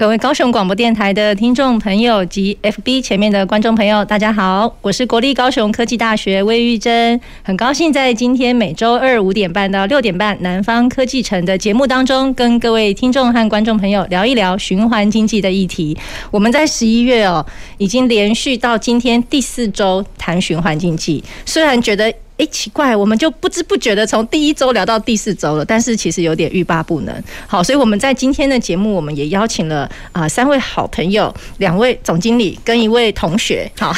各位高雄广播电台的听众朋友及 FB 前面的观众朋友，大家好，我是国立高雄科技大学魏玉珍，很高兴在今天每周二五点半到六点半《南方科技城》的节目当中，跟各位听众和观众朋友聊一聊循环经济的议题。我们在十一月哦，已经连续到今天第四周谈循环经济，虽然觉得。哎，奇怪，我们就不知不觉的从第一周聊到第四周了，但是其实有点欲罢不能。好，所以我们在今天的节目，我们也邀请了啊三位好朋友，两位总经理跟一位同学，好，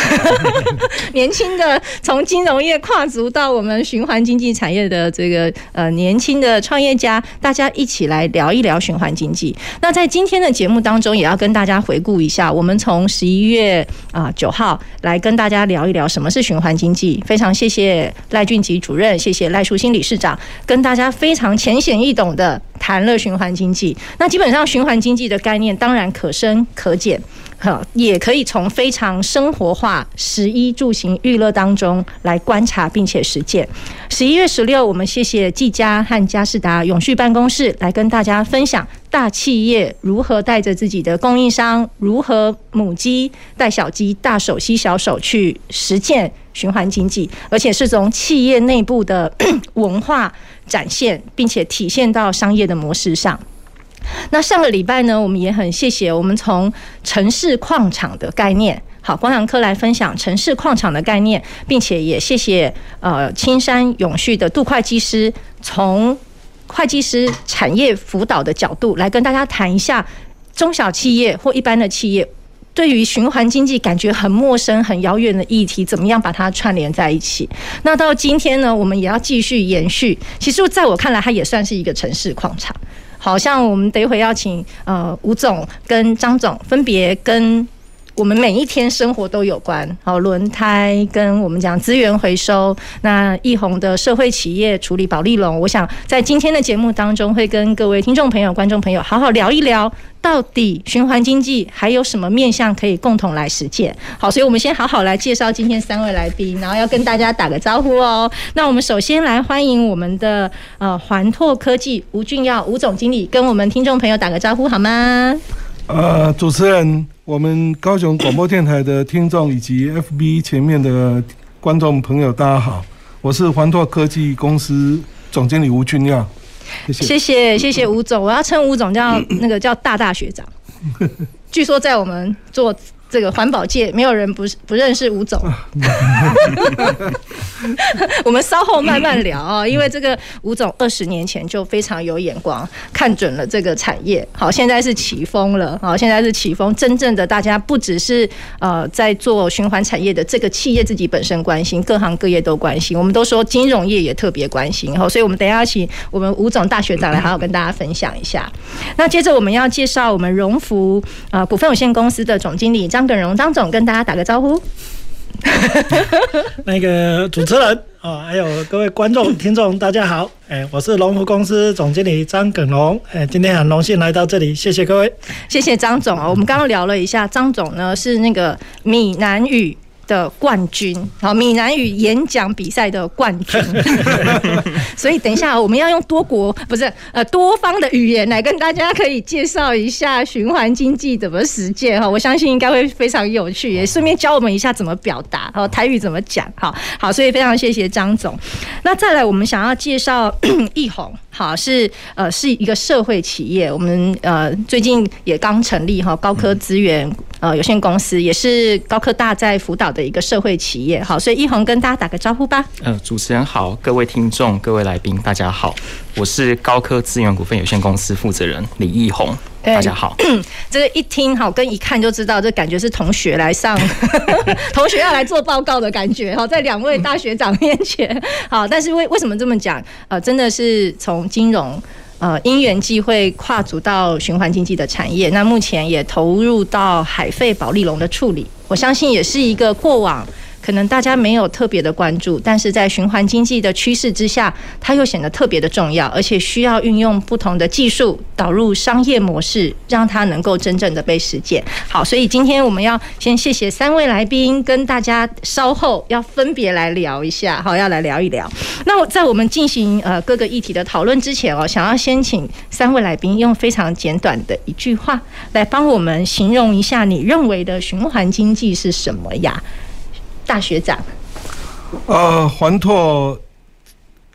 年轻的从金融业跨足到我们循环经济产业的这个呃年轻的创业家，大家一起来聊一聊循环经济。那在今天的节目当中，也要跟大家回顾一下，我们从十一月啊九号来跟大家聊一聊什么是循环经济。非常谢谢。赖俊吉主任，谢谢赖淑欣理事长，跟大家非常浅显易懂的谈了循环经济。那基本上循环经济的概念，当然可深可浅，哈，也可以从非常生活化、食衣住行娱乐当中来观察并且实践。十一月十六，我们谢谢技嘉和佳士达永续办公室来跟大家分享大企业如何带着自己的供应商，如何母鸡带小鸡，大手牵小手去实践。循环经济，而且是从企业内部的 文化展现，并且体现到商业的模式上。那上个礼拜呢，我们也很谢谢我们从城市矿场的概念，好，光阳科来分享城市矿场的概念，并且也谢谢呃青山永续的杜会计师，从会计师产业辅导的角度来跟大家谈一下中小企业或一般的企业。对于循环经济感觉很陌生、很遥远的议题，怎么样把它串联在一起？那到今天呢，我们也要继续延续。其实，在我看来，它也算是一个城市矿场。好像我们等一会要请呃吴总跟张总分别跟我们每一天生活都有关。好，轮胎跟我们讲资源回收，那奕弘的社会企业处理保丽龙，我想在今天的节目当中，会跟各位听众朋友、观众朋友好好聊一聊。到底循环经济还有什么面向可以共同来实践？好，所以我们先好好来介绍今天三位来宾，然后要跟大家打个招呼哦。那我们首先来欢迎我们的呃环拓科技吴俊耀吴总经理，跟我们听众朋友打个招呼好吗？呃，主持人，我们高雄广播电台的听众以及 FB 前面的观众朋友，大家好，我是环拓科技公司总经理吴俊耀。谢谢谢谢吴总，我要称吴总叫那个叫大大学长。据说在我们做这个环保界，没有人不不认识吴总。我们稍后慢慢聊啊，因为这个吴总二十年前就非常有眼光，看准了这个产业。好，现在是起风了。好，现在是起风，真正的大家不只是呃在做循环产业的这个企业自己本身关心，各行各业都关心。我们都说金融业也特别关心。好，所以我们等下请我们吴总大学长来好好跟大家分享一下。那接着我们要介绍我们荣福呃股份有限公司的总经理张耿荣张总，跟大家打个招呼。那个主持人啊，还有各位观众、听众，大家好。哎，我是龙湖公司总经理张耿荣。哎，今天很荣幸来到这里，谢谢各位，谢谢张总啊。我们刚刚聊了一下，张总呢是那个闽南语的冠军，好，闽南语演讲比赛的冠军，所以等一下我们要用多国不是呃多方的语言来跟大家可以介绍一下循环经济怎么实践哈，我相信应该会非常有趣，也顺便教我们一下怎么表达，好，台语怎么讲，好好，所以非常谢谢张总。那再来，我们想要介绍 易宏。好，是呃是一个社会企业，我们呃最近也刚成立哈高科资源呃有限公司，也是高科大在辅导的一个社会企业。好，所以一红跟大家打个招呼吧。呃，主持人好，各位听众、各位来宾，大家好，我是高科资源股份有限公司负责人李奕弘。大家好，这个一听好跟一看就知道，这感觉是同学来上，同学要来做报告的感觉哈，在两位大学长面前，好，但是为为什么这么讲？呃，真的是从金融。呃因缘际会跨足到循环经济的产业，那目前也投入到海废保利龙的处理，我相信也是一个过往。可能大家没有特别的关注，但是在循环经济的趋势之下，它又显得特别的重要，而且需要运用不同的技术导入商业模式，让它能够真正的被实践。好，所以今天我们要先谢谢三位来宾，跟大家稍后要分别来聊一下，好，要来聊一聊。那在我们进行呃各个议题的讨论之前哦，想要先请三位来宾用非常简短的一句话来帮我们形容一下你认为的循环经济是什么呀？大学长，呃，环拓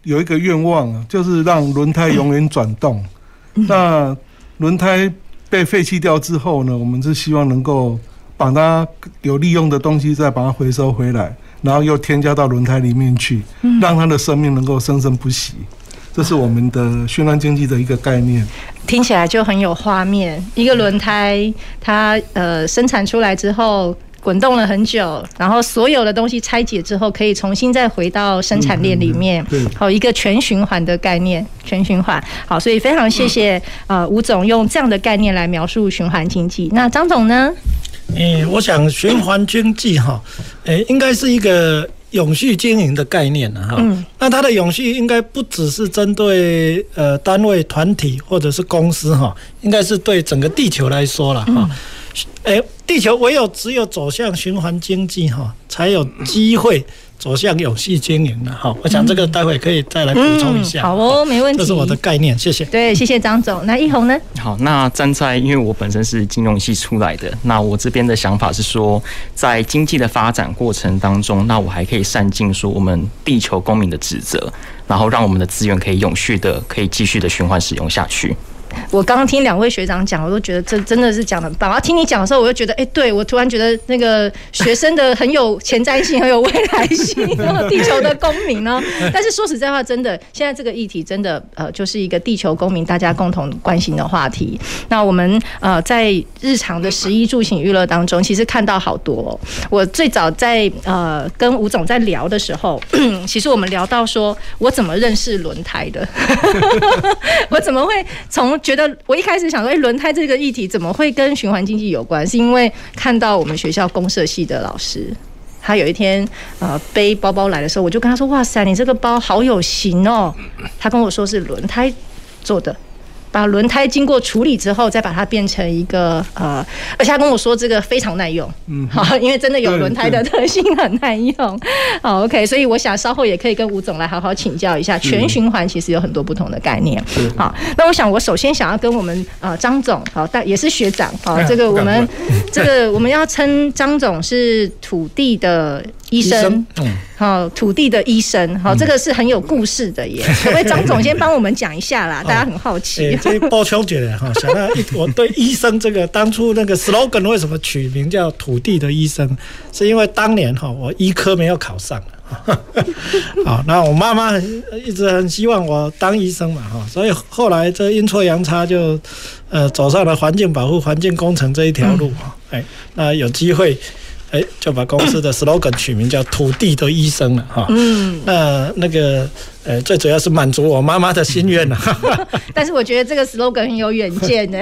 有一个愿望啊，就是让轮胎永远转动。那轮胎被废弃掉之后呢，我们是希望能够把它有利用的东西再把它回收回来，然后又添加到轮胎里面去，让它的生命能够生生不息。这是我们的循环经济的一个概念。听起来就很有画面。一个轮胎，它呃生产出来之后。滚动了很久，然后所有的东西拆解之后，可以重新再回到生产链里面。对，好，一个全循环的概念，全循环。好，所以非常谢谢呃吴总用这样的概念来描述循环经济。那张总呢？嗯，我想循环经济哈，诶，应该是一个永续经营的概念哈。嗯。那它的永续应该不只是针对呃单位、团体或者是公司哈，应该是对整个地球来说了哈。诶，地球唯有只有走向循环经济哈，才有机会走向永续经营的哈。我想这个待会可以再来补充一下。好哦，没问题。这是我的概念，谢谢。对，谢谢张总。那一红呢？好，那站在因为我本身是金融系出来的，那我这边的想法是说，在经济的发展过程当中，那我还可以善尽说我们地球公民的职责，然后让我们的资源可以永续的，可以继续的循环使用下去。我刚刚听两位学长讲，我都觉得这真的是讲的很棒。然后听你讲的时候，我就觉得，哎，对，我突然觉得那个学生的很有前瞻性，很有未来性，地球的公民呢。但是说实在话，真的，现在这个议题真的呃，就是一个地球公民大家共同关心的话题。那我们呃，在日常的食衣住行娱乐当中，其实看到好多哦。我最早在呃跟吴总在聊的时候，其实我们聊到说，我怎么认识轮胎的，我怎么会从觉得我一开始想说，哎，轮胎这个议题怎么会跟循环经济有关？是因为看到我们学校公社系的老师，他有一天呃背包包来的时候，我就跟他说：“哇塞，你这个包好有型哦！”他跟我说是轮胎做的。把轮胎经过处理之后，再把它变成一个呃，而且他跟我说这个非常耐用，嗯，好，因为真的有轮胎的特性很耐用，好，OK，所以我想稍后也可以跟吴总来好好请教一下，全循环其实有很多不同的概念，好，那我想我首先想要跟我们呃张总，好，但也是学长，好，这个我们这个我们要称张总是土地的医生，嗯。好，土地的医生，好，这个是很有故事的耶。可不可以张总先帮我们讲一下啦？大家很好奇。欸、这 包秋姐哈，想到我对医生这个当初那个 slogan 为什么取名叫土地的医生，是因为当年哈我医科没有考上。好，那我妈妈一直很希望我当医生嘛哈，所以后来这阴错阳差就呃走上了环境保护、环境工程这一条路哈。哎、嗯，那有机会。哎，就把公司的 slogan 取名叫“土地的医生”了哈。嗯，那那个呃，最主要是满足我妈妈的心愿了。但是我觉得这个 slogan 很有远见呢。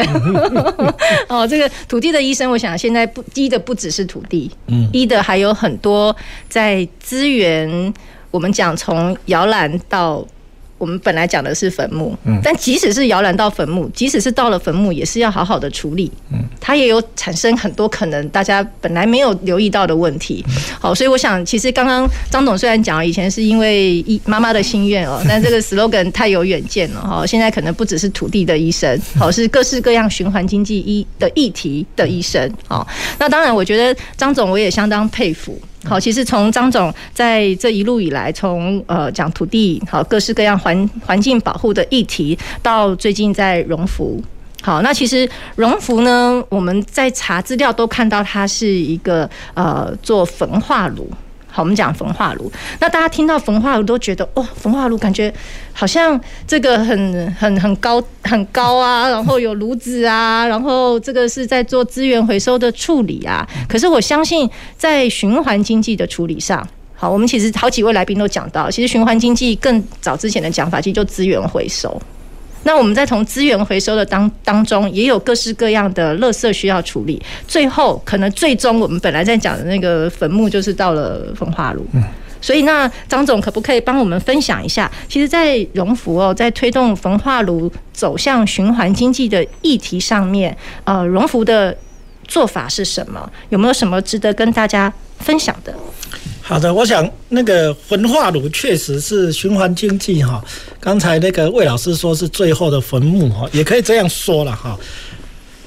哦，这个土地的医生，我想现在不医的不只是土地，嗯，医的还有很多在资源。我们讲从摇篮到。我们本来讲的是坟墓，但即使是摇篮到坟墓，即使是到了坟墓，也是要好好的处理。嗯它也有产生很多可能大家本来没有留意到的问题。好，所以我想，其实刚刚张总虽然讲以前是因为妈妈的心愿哦，但这个 slogan 太有远见了哈。现在可能不只是土地的医生，好，是各式各样循环经济医的议题的医生。好，那当然，我觉得张总我也相当佩服。好，其实从张总在这一路以来，从呃讲土地，好，各式各样环环境保护的议题，到最近在荣福，好，那其实荣福呢，我们在查资料都看到它是一个呃做焚化炉。好，我们讲焚化炉。那大家听到焚化炉都觉得，哦，焚化炉感觉好像这个很很很高很高啊，然后有炉子啊，然后这个是在做资源回收的处理啊。可是我相信，在循环经济的处理上，好，我们其实好几位来宾都讲到，其实循环经济更早之前的讲法，其实就资源回收。那我们在从资源回收的当当中，也有各式各样的垃圾需要处理。最后，可能最终我们本来在讲的那个坟墓，就是到了焚化炉。嗯。所以，那张总可不可以帮我们分享一下？其实，在荣福哦，在推动焚化炉走向循环经济的议题上面，呃，荣福的做法是什么？有没有什么值得跟大家分享的？好的，我想那个焚化炉确实是循环经济哈。刚才那个魏老师说是最后的坟墓哈，也可以这样说了哈。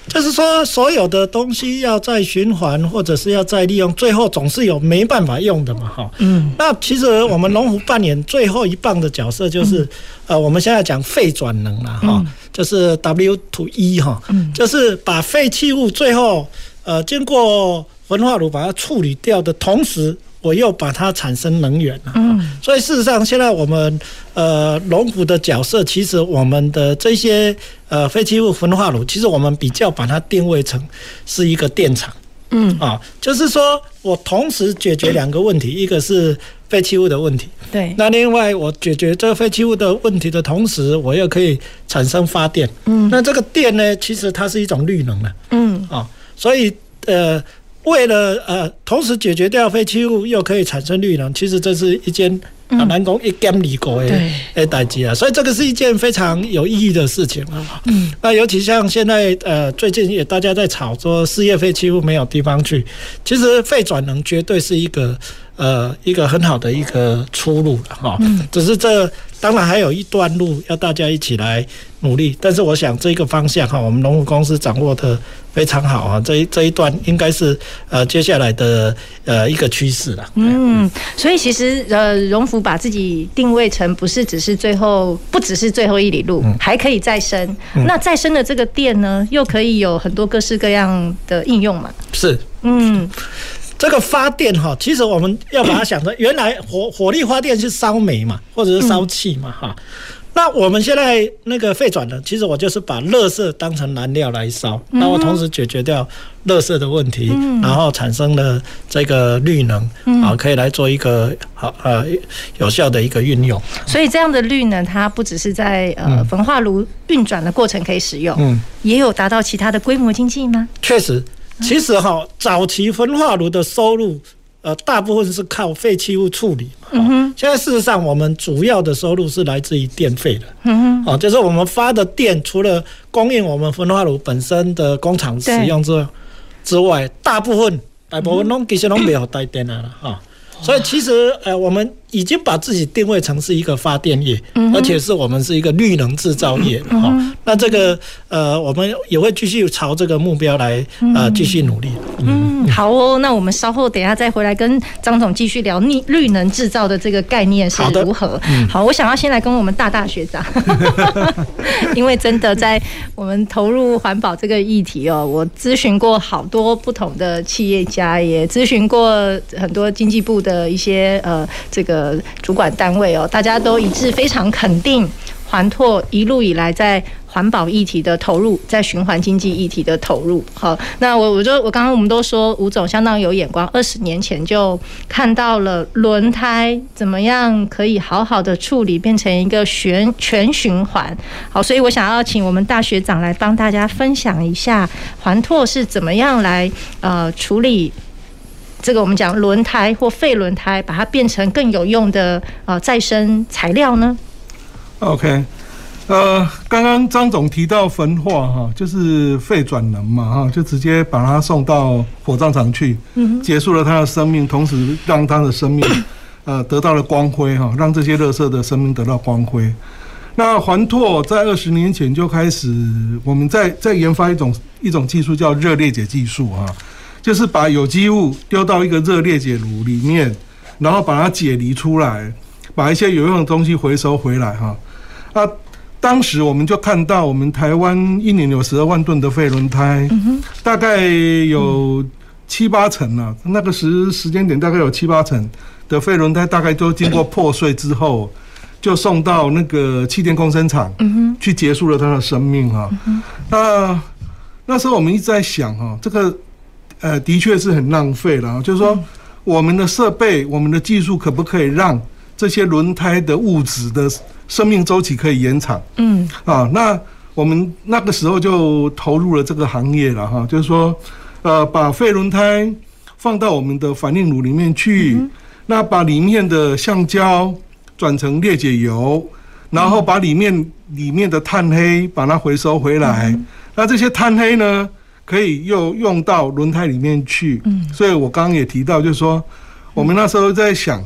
就是说，所有的东西要再循环，或者是要再利用，最后总是有没办法用的嘛，哈。嗯。那其实我们龙湖扮演最后一棒的角色，就是、嗯、呃，我们现在讲废转能了，哈、嗯，就是 W to E 哈，嗯，就是把废弃物最后呃经过焚化炉把它处理掉的同时。我又把它产生能源了，嗯，所以事实上，现在我们呃龙虎的角色，其实我们的这些呃废弃物焚化炉，其实我们比较把它定位成是一个电厂，嗯。啊，就是说我同时解决两个问题，一个是废弃物的问题，对，那另外我解决这个废弃物的问题的同时，我又可以产生发电，嗯，那这个电呢，其实它是一种绿能了，嗯。啊，所以呃。为了呃，同时解决掉废弃物，又可以产生绿能，其实这是一件很难讲一兼二顾的诶代际啊，所以这个是一件非常有意义的事情啊。嗯，那尤其像现在呃，最近也大家在吵说事业废弃物没有地方去，其实废转能绝对是一个呃一个很好的一个出路了哈。嗯，只是这。当然还有一段路要大家一起来努力，但是我想这个方向哈，我们龙湖公司掌握的非常好啊。这一这一段应该是呃接下来的呃一个趋势了。嗯，所以其实呃荣福把自己定位成不是只是最后，不只是最后一里路，还可以再生。那再生的这个电呢，又可以有很多各式各样的应用嘛？是，嗯。这个发电哈，其实我们要把它想成，原来火火力发电是烧煤嘛，或者是烧气嘛哈。那我们现在那个废转呢，其实我就是把垃圾当成燃料来烧，那我同时解决掉垃圾的问题，然后产生了这个绿能啊，可以来做一个好呃有效的一个运用。所以这样的绿能，它不只是在呃焚化炉运转的过程可以使用，嗯，也有达到其他的规模经济吗？确实。其实哈，早期焚化炉的收入，呃，大部分是靠废弃物处理嘛。嗯哼。现在事实上，我们主要的收入是来自于电费的。嗯哼。就是我们发的电，除了供应我们焚化炉本身的工厂使用之之外，大部分大部分拢其实拢没有带电了哈。所以其实呃，我们已经把自己定位成是一个发电业，而且是我们是一个绿能制造业哈。那这个呃，我们也会继续朝这个目标来呃继续努力。嗯，好哦，那我们稍后等一下再回来跟张总继续聊绿绿能制造的这个概念是如何。好，我想要先来跟我们大大学长，因为真的在我们投入环保这个议题哦，我咨询过好多不同的企业家，也咨询过很多经济部的。的一些呃，这个呃主管单位哦，大家都一致非常肯定环拓一路以来在环保议题的投入，在循环经济议题的投入。好，那我我就我刚刚我们都说吴总相当有眼光，二十年前就看到了轮胎怎么样可以好好的处理，变成一个全全循环。好，所以我想要请我们大学长来帮大家分享一下环拓是怎么样来呃处理。这个我们讲轮胎或废轮胎，把它变成更有用的呃再生材料呢？OK，呃，刚刚张总提到焚化哈，就是废转能嘛哈，就直接把它送到火葬场去，结束了它的生命，同时让它的生命呃得到了光辉哈，让这些垃圾的生命得到光辉。那环拓在二十年前就开始，我们在在研发一种一种技术叫热裂解技术哈。就是把有机物丢到一个热裂解炉里面，然后把它解离出来，把一些有用的东西回收回来哈。啊，当时我们就看到，我们台湾一年有十二万吨的废轮胎，大概有七八成啊，那个时时间点大概有七八成的废轮胎，大概都经过破碎之后，就送到那个气垫共生厂，去结束了他的生命哈。那那时候我们一直在想哈，这个。呃，的确是很浪费了。就是说，我们的设备、我们的技术，可不可以让这些轮胎的物质的生命周期可以延长。嗯，啊，那我们那个时候就投入了这个行业了哈，就是说，呃，把废轮胎放到我们的反应炉里面去，嗯、那把里面的橡胶转成裂解油，然后把里面里面的碳黑把它回收回来，嗯、那这些碳黑呢，可以又用到轮胎里面去。嗯，所以我刚刚也提到，就是说，我们那时候在想，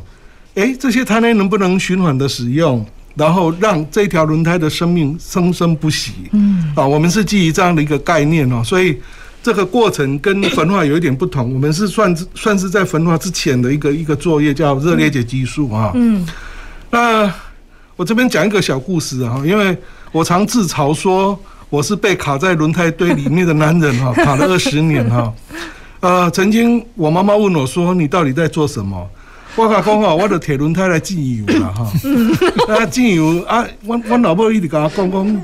哎，这些碳黑能不能循环的使用？然后让这条轮胎的生命生生不息。嗯，啊，我们是基于这样的一个概念哦，所以这个过程跟焚化有一点不同。我们是算算是在焚化之前的一个一个作业，叫热裂解技术啊。嗯，那我这边讲一个小故事啊，因为我常自嘲说我是被卡在轮胎堆里面的男人哈，卡了二十年哈。呃，曾经我妈妈问我说：“你到底在做什么？”我甲讲吼，我着铁轮胎来进油啦吼。啊，进油啊，阮阮老婆一直甲我讲讲，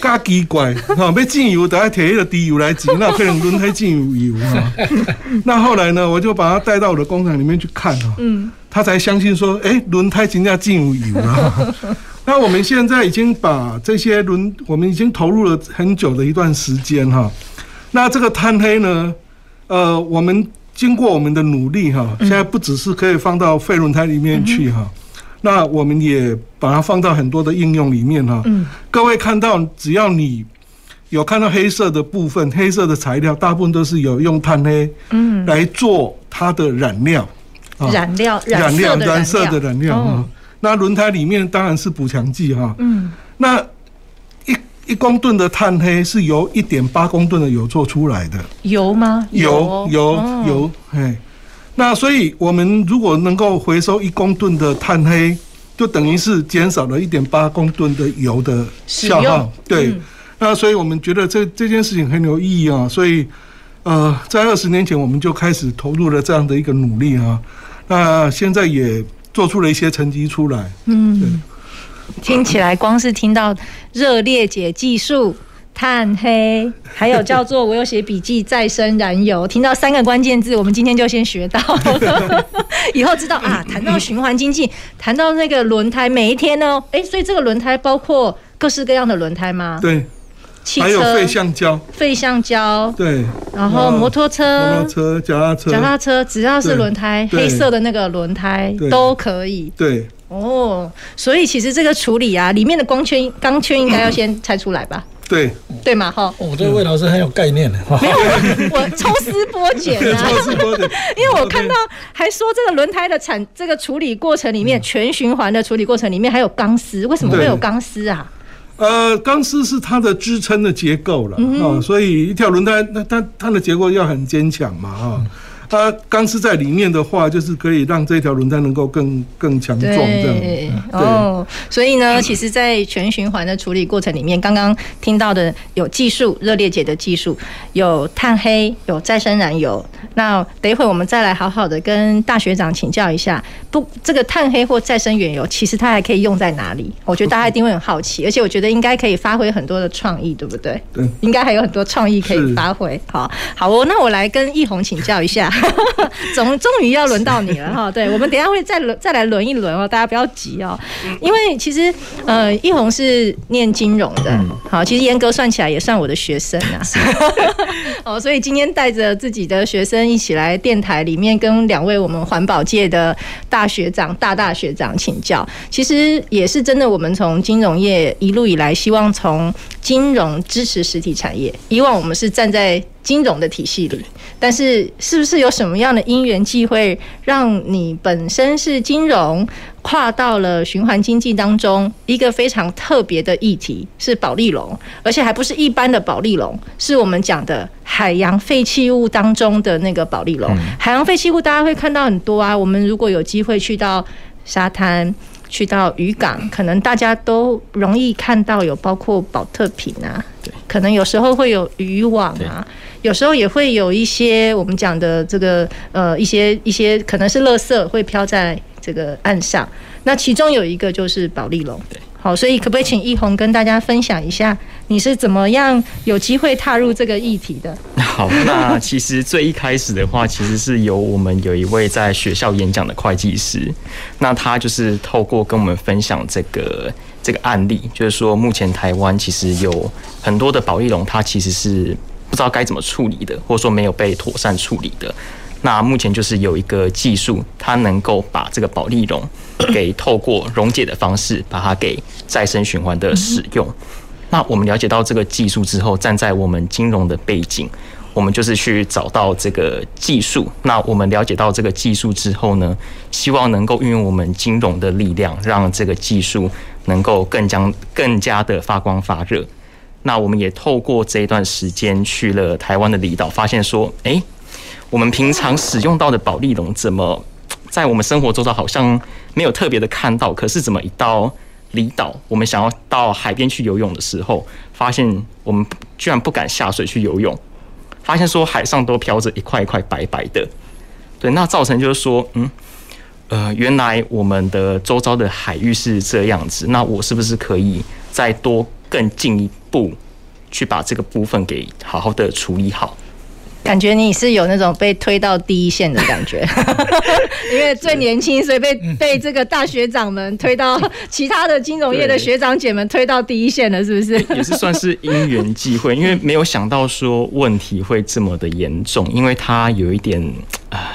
加奇怪哈，要进油得要摕迄个滴油来挤，那可能轮胎进油哈。那后来呢，我就把他带到我的工厂里面去看哈，他才相信说，哎，轮胎真正进油了。那我们现在已经把这些轮，我们已经投入了很久的一段时间哈。那这个碳黑呢，呃，我们。经过我们的努力哈，现在不只是可以放到废轮胎里面去哈，那我们也把它放到很多的应用里面哈。各位看到，只要你有看到黑色的部分，黑色的材料，大部分都是有用碳黑嗯来做它的染料。染料，染料，染色的染料啊。那轮胎里面当然是补强剂哈。嗯，那。一一公吨的碳黑是由一点八公吨的油做出来的。油吗？油油油，嘿。那所以我们如果能够回收一公吨的碳黑，就等于是减少了一点八公吨的油的消耗。对。那所以我们觉得这这件事情很有意义啊。所以，呃，在二十年前我们就开始投入了这样的一个努力啊。那现在也做出了一些成绩出来。嗯。听起来光是听到热裂解技术、碳黑，还有叫做我有写笔记再生燃油，听到三个关键字，我们今天就先学到了，以后知道啊。谈到循环经济，谈到那个轮胎，每一天呢，哎，所以这个轮胎包括各式各样的轮胎吗？对，汽车、还有废橡胶、废橡胶，对，然后摩托车、摩托车、脚踏车、脚踏车，只要是轮胎，黑色的那个轮胎都可以。对。哦，所以其实这个处理啊，里面的光圈、钢圈应该要先拆出来吧？对，对嘛，哈。我对魏老师很有概念的。没有，我抽丝剥茧啊。抽丝剥茧。因为我看到还说这个轮胎的产这个处理过程里面，全循环的处理过程里面还有钢丝，为什么会有钢丝啊？呃，钢丝是它的支撑的结构了啊，所以一条轮胎那它它的结构要很坚强嘛，哈。它钢丝在里面的话，就是可以让这条轮胎能够更更强壮。这样对哦，所以呢，其实，在全循环的处理过程里面，刚刚听到的有技术热裂解的技术，有碳黑，有再生燃油。那等一会我们再来好好的跟大学长请教一下，不，这个碳黑或再生原油，其实它还可以用在哪里？我觉得大家一定会很好奇，而且我觉得应该可以发挥很多的创意，对不对？对，应该还有很多创意可以发挥。好，好哦，那我来跟易红请教一下。总终于要轮到你了哈，对，我们等一下会再轮再来轮一轮哦，大家不要急哦，因为其实呃，一红是念金融的，好，其实严格算起来也算我的学生啊，哦，所以今天带着自己的学生一起来电台里面跟两位我们环保界的大学长、大大学长请教，其实也是真的，我们从金融业一路以来，希望从金融支持实体产业，以往我们是站在。金融的体系里，但是是不是有什么样的因缘际会，让你本身是金融跨到了循环经济当中？一个非常特别的议题是保利龙，而且还不是一般的保利龙，是我们讲的海洋废弃物当中的那个保利龙。海洋废弃物大家会看到很多啊，我们如果有机会去到沙滩。去到渔港，可能大家都容易看到有包括保特瓶啊，对，可能有时候会有渔网啊，有时候也会有一些我们讲的这个呃一些一些可能是垃圾会飘在这个岸上，那其中有一个就是保利龙，对，好，所以可不可以请奕弘跟大家分享一下你是怎么样有机会踏入这个议题的？好，那其实最一开始的话，其实是由我们有一位在学校演讲的会计师，那他就是透过跟我们分享这个这个案例，就是说目前台湾其实有很多的保丽龙，它其实是不知道该怎么处理的，或者说没有被妥善处理的。那目前就是有一个技术，它能够把这个保丽龙给透过溶解的方式，把它给再生循环的使用。那我们了解到这个技术之后，站在我们金融的背景，我们就是去找到这个技术。那我们了解到这个技术之后呢，希望能够运用我们金融的力量，让这个技术能够更加更加的发光发热。那我们也透过这一段时间去了台湾的离岛，发现说，哎。我们平常使用到的保丽龙，怎么在我们生活周遭好像没有特别的看到？可是怎么一到离岛，我们想要到海边去游泳的时候，发现我们居然不敢下水去游泳，发现说海上都飘着一块一块白白的。对，那造成就是说，嗯，呃，原来我们的周遭的海域是这样子，那我是不是可以再多更进一步去把这个部分给好好的处理好？感觉你是有那种被推到第一线的感觉，因为最年轻，所以被被这个大学长们推到其他的金融业的学长姐们推到第一线了，是不是？也是算是因缘际会，因为没有想到说问题会这么的严重，因为它有一点啊，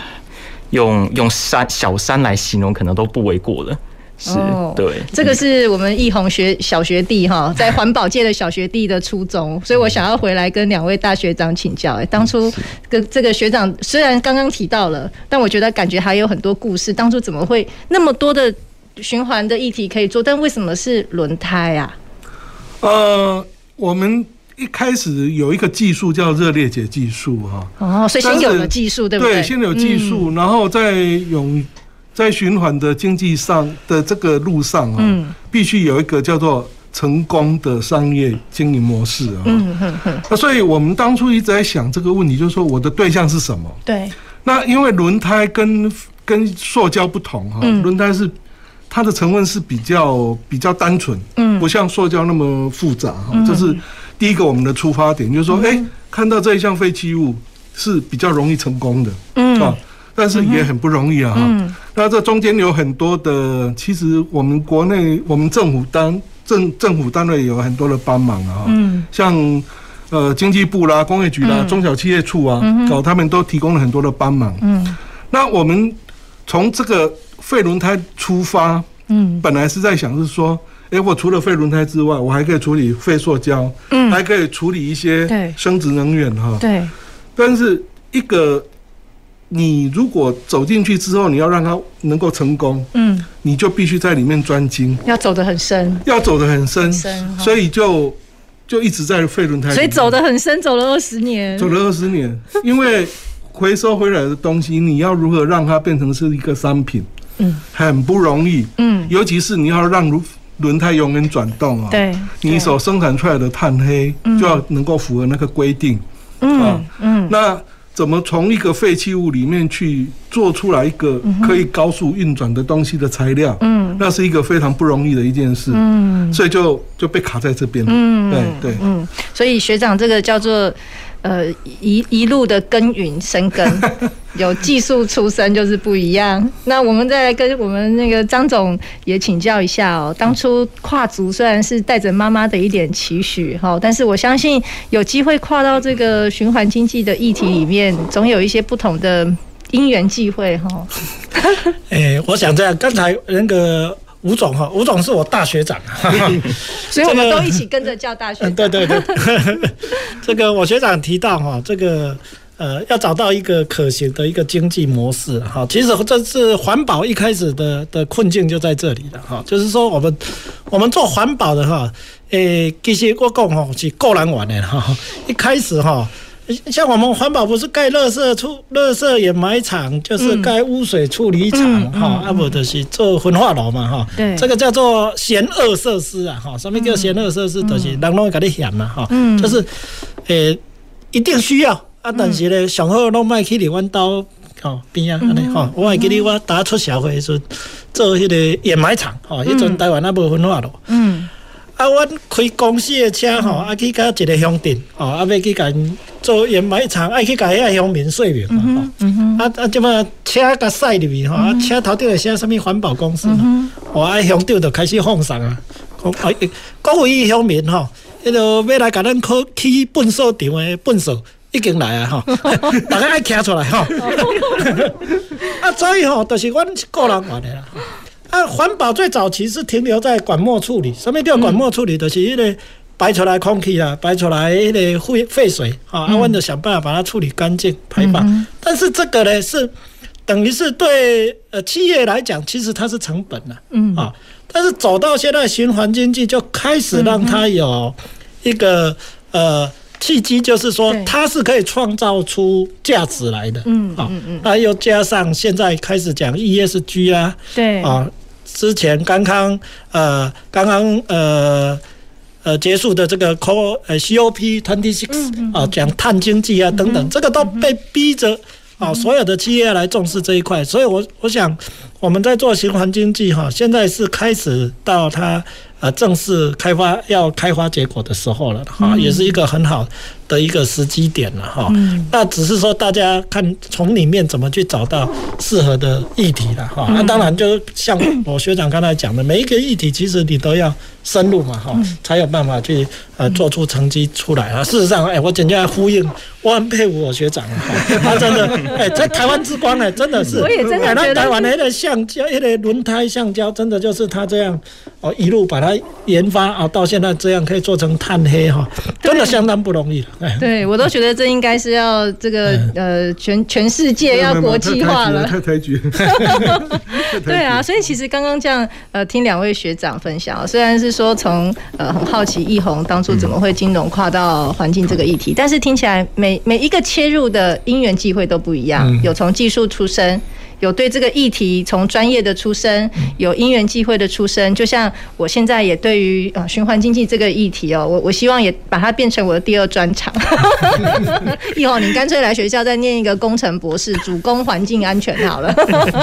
用用山小山来形容可能都不为过了。是，对，这个是我们易红学小学弟哈，在环保界的小学弟的初衷，所以我想要回来跟两位大学长请教。哎，当初跟这个学长虽然刚刚提到了，但我觉得感觉还有很多故事。当初怎么会那么多的循环的议题可以做，但为什么是轮胎啊？呃，我们一开始有一个技术叫热裂解技术哈。哦，所以先有了技术，对不对？对，先有技术，然后再用。在循环的经济上的这个路上啊，必须有一个叫做成功的商业经营模式啊。嗯哼哼。那所以我们当初一直在想这个问题，就是说我的对象是什么？对。那因为轮胎跟跟塑胶不同哈，轮胎是它的成分是比较比较单纯，嗯，不像塑胶那么复杂哈。这是第一个我们的出发点，就是说，哎，看到这一项废弃物是比较容易成功的，嗯啊。但是也很不容易啊！哈，那这中间有很多的，其实我们国内我们政府单政政府单位有很多的帮忙啊！嗯，像呃经济部啦、工业局啦、中小企业处啊，哦，他们都提供了很多的帮忙。嗯，那我们从这个废轮胎出发，嗯，本来是在想是说，哎，我除了废轮胎之外，我还可以处理废塑胶，嗯，还可以处理一些生质能源哈。对，但是一个。你如果走进去之后，你要让它能够成功，嗯，你就必须在里面专精，要走得很深，要走得很深，所以就就一直在废轮胎，所以走得很深，走了二十年，走了二十年，因为回收回来的东西，你要如何让它变成是一个商品，嗯，很不容易，嗯，尤其是你要让轮胎永远转动啊，对，你所生产出来的碳黑就要能够符合那个规定，嗯嗯，那。怎么从一个废弃物里面去做出来一个可以高速运转的东西的材料？嗯，那是一个非常不容易的一件事。嗯，所以就就被卡在这边了。嗯，对对。嗯，所以学长这个叫做。呃，一一路的耕耘深耕，有技术出身就是不一样。那我们再来跟我们那个张总也请教一下哦。当初跨足虽然是带着妈妈的一点期许哈，但是我相信有机会跨到这个循环经济的议题里面，总有一些不同的因缘际会哈。哎，我想这样，刚才那个。吴总哈，吴总是我大学长，所以我们都一起跟着叫大学长。对 对对，这个我学长提到哈，这个呃要找到一个可行的一个经济模式哈，其实这是环保一开始的的困境就在这里了哈，就是说我们我们做环保的哈，诶，其实我讲哈是够难玩的哈，一开始哈。像我们环保不是盖垃圾处、垃圾掩埋场，就是盖污水处理厂哈，啊不就是做焚化炉嘛哈。对，这个叫做嫌恶设施啊哈。什么叫嫌恶设施？就是人拢会给你嫌嘛哈。就是诶，一定需要啊，但是呢，上好拢卖去你弯刀哦边啊，安尼哈。我还记得我打出社会时做迄个掩埋场哈，迄阵台湾那部分焚化炉。嗯。啊，阮开公司的车吼，啊去甲一个乡镇，哦，啊要去甲因做掩埋场，爱去甲遐乡民说明嘛，吼，啊啊，即么车甲驶入去吼，啊车头顶会写啥物环保公司，哦，啊乡长就开始放送啊，讲啊各位乡民吼，迄个要来甲咱考去粪扫场的粪扫已经来啊，吼，大家爱站出来吼，啊所以吼，就是阮个人话的啦。啊，环保最早期是停留在管末处理，什么叫管末处理？就是迄个排出来空气啦，排出来迄个废废水，啊，我们就想办法把它处理干净排放。嗯、但是这个呢，是等于是对呃企业来讲，其实它是成本呐，嗯。啊，但是走到现在循环经济，就开始让它有一个呃契机，就是说它是可以创造出价值来的，嗯啊，那又加上现在开始讲 ESG 啊，对。啊。之前刚刚呃刚刚呃呃结束的这个 Co 呃 COP twenty six 啊，讲碳经济啊等等，这个都被逼着啊所有的企业来重视这一块，所以我我想我们在做循环经济哈，现在是开始到它呃正式开发要开花结果的时候了哈，也是一个很好的一个时机点了哈，那只是说大家看从里面怎么去找到适合的议题了哈。那当然就像我学长刚才讲的，每一个议题其实你都要深入嘛哈，才有办法去呃做出成绩出来啊。事实上，哎，我简直要呼应，我很佩服我学长啊，他真的哎，在台湾之光呢，真的是，我也真的觉得台湾的那个橡胶，那个轮胎橡胶，真的就是他这样哦一路把它研发啊，到现在这样可以做成碳黑哈，真的相当不容易了。对，我都觉得这应该是要这个呃，全全世界要国际化了。太抬举。对啊，所以其实刚刚这样呃，听两位学长分享，虽然是说从呃很好奇奕弘当初怎么会金融跨到环境这个议题，但是听起来每每一个切入的因缘际会都不一样，有从技术出身。有对这个议题从专业的出身，有因缘际会的出身，就像我现在也对于呃循环经济这个议题哦，我我希望也把它变成我的第二专长。以后，你干脆来学校再念一个工程博士，主攻环境安全好了。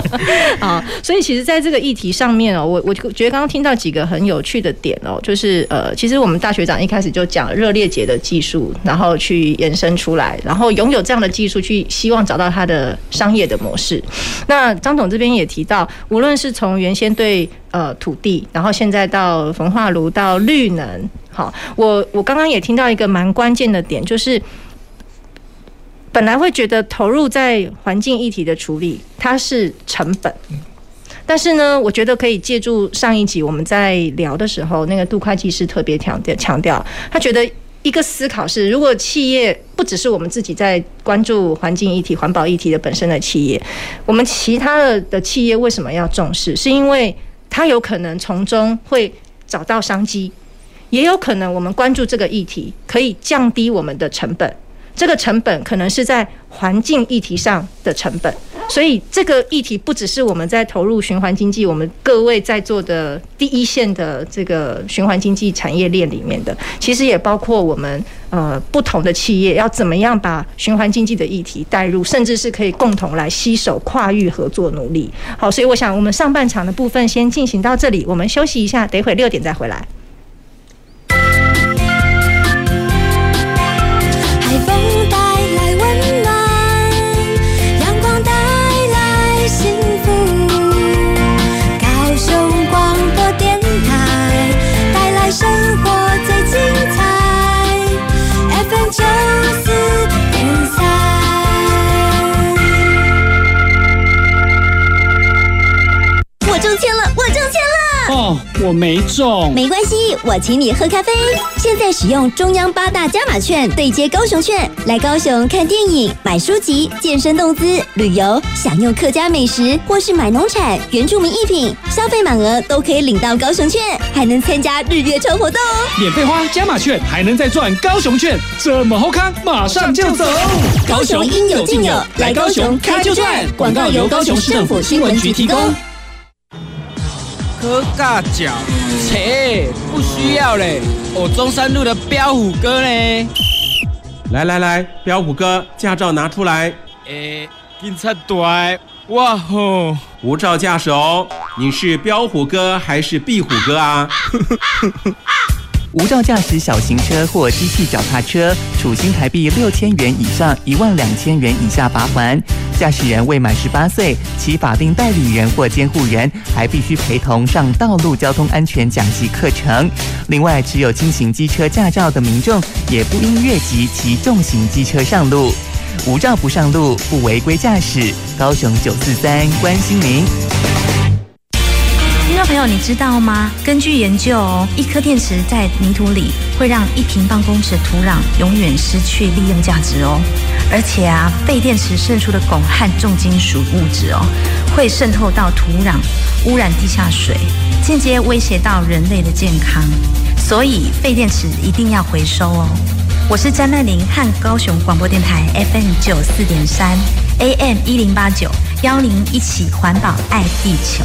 啊，所以其实在这个议题上面哦，我我觉得刚刚听到几个很有趣的点哦，就是呃，其实我们大学长一开始就讲热裂解的技术，然后去延伸出来，然后拥有这样的技术去希望找到它的商业的模式。那张总这边也提到，无论是从原先对呃土地，然后现在到焚化炉到绿能，好，我我刚刚也听到一个蛮关键的点，就是本来会觉得投入在环境议题的处理，它是成本，但是呢，我觉得可以借助上一集我们在聊的时候，那个杜会计师特别强调强调，他觉得。一个思考是，如果企业不只是我们自己在关注环境议题、环保议题的本身的企业，我们其他的的企业为什么要重视？是因为它有可能从中会找到商机，也有可能我们关注这个议题可以降低我们的成本。这个成本可能是在环境议题上的成本，所以这个议题不只是我们在投入循环经济，我们各位在座的第一线的这个循环经济产业链里面的，其实也包括我们呃不同的企业要怎么样把循环经济的议题带入，甚至是可以共同来携手跨域合作努力。好，所以我想我们上半场的部分先进行到这里，我们休息一下，等会六点再回来。我没中，没关系，我请你喝咖啡。现在使用中央八大加码券对接高雄券，来高雄看电影、买书籍、健身动资、旅游，享用客家美食，或是买农产、原住民艺品，消费满额都可以领到高雄券，还能参加日月抽活动哦。免费花加码券，还能再赚高雄券，这么好康，马上就走！高雄应有尽有，来高雄开就赚。广告由高雄市政府新闻局提供。喝尬脚，切，不需要嘞。我中山路的彪虎哥呢？来来来，彪虎哥，驾照拿出来。诶，警察队，哇吼！无照驾驶哦。你是彪虎哥还是壁虎哥啊？无照驾驶小型车或机器脚踏车，处新台币六千元以上一万两千元以下罚锾。驾驶人未满十八岁，其法定代理人或监护人还必须陪同上道路交通安全讲习课程。另外，持有轻型机车驾照的民众也不应越级骑重型机车上路。无照不上路，不违规驾驶。高雄九四三关心您。朋友，你知道吗？根据研究哦，一颗电池在泥土里会让一平方公尺的土壤永远失去利用价值哦。而且啊，废电池渗出的汞和重金属物质哦，会渗透到土壤，污染地下水，间接威胁到人类的健康。所以，废电池一定要回收哦。我是詹曼玲，和高雄广播电台 FM 九四点三 AM 一零八九，邀您一起环保爱地球。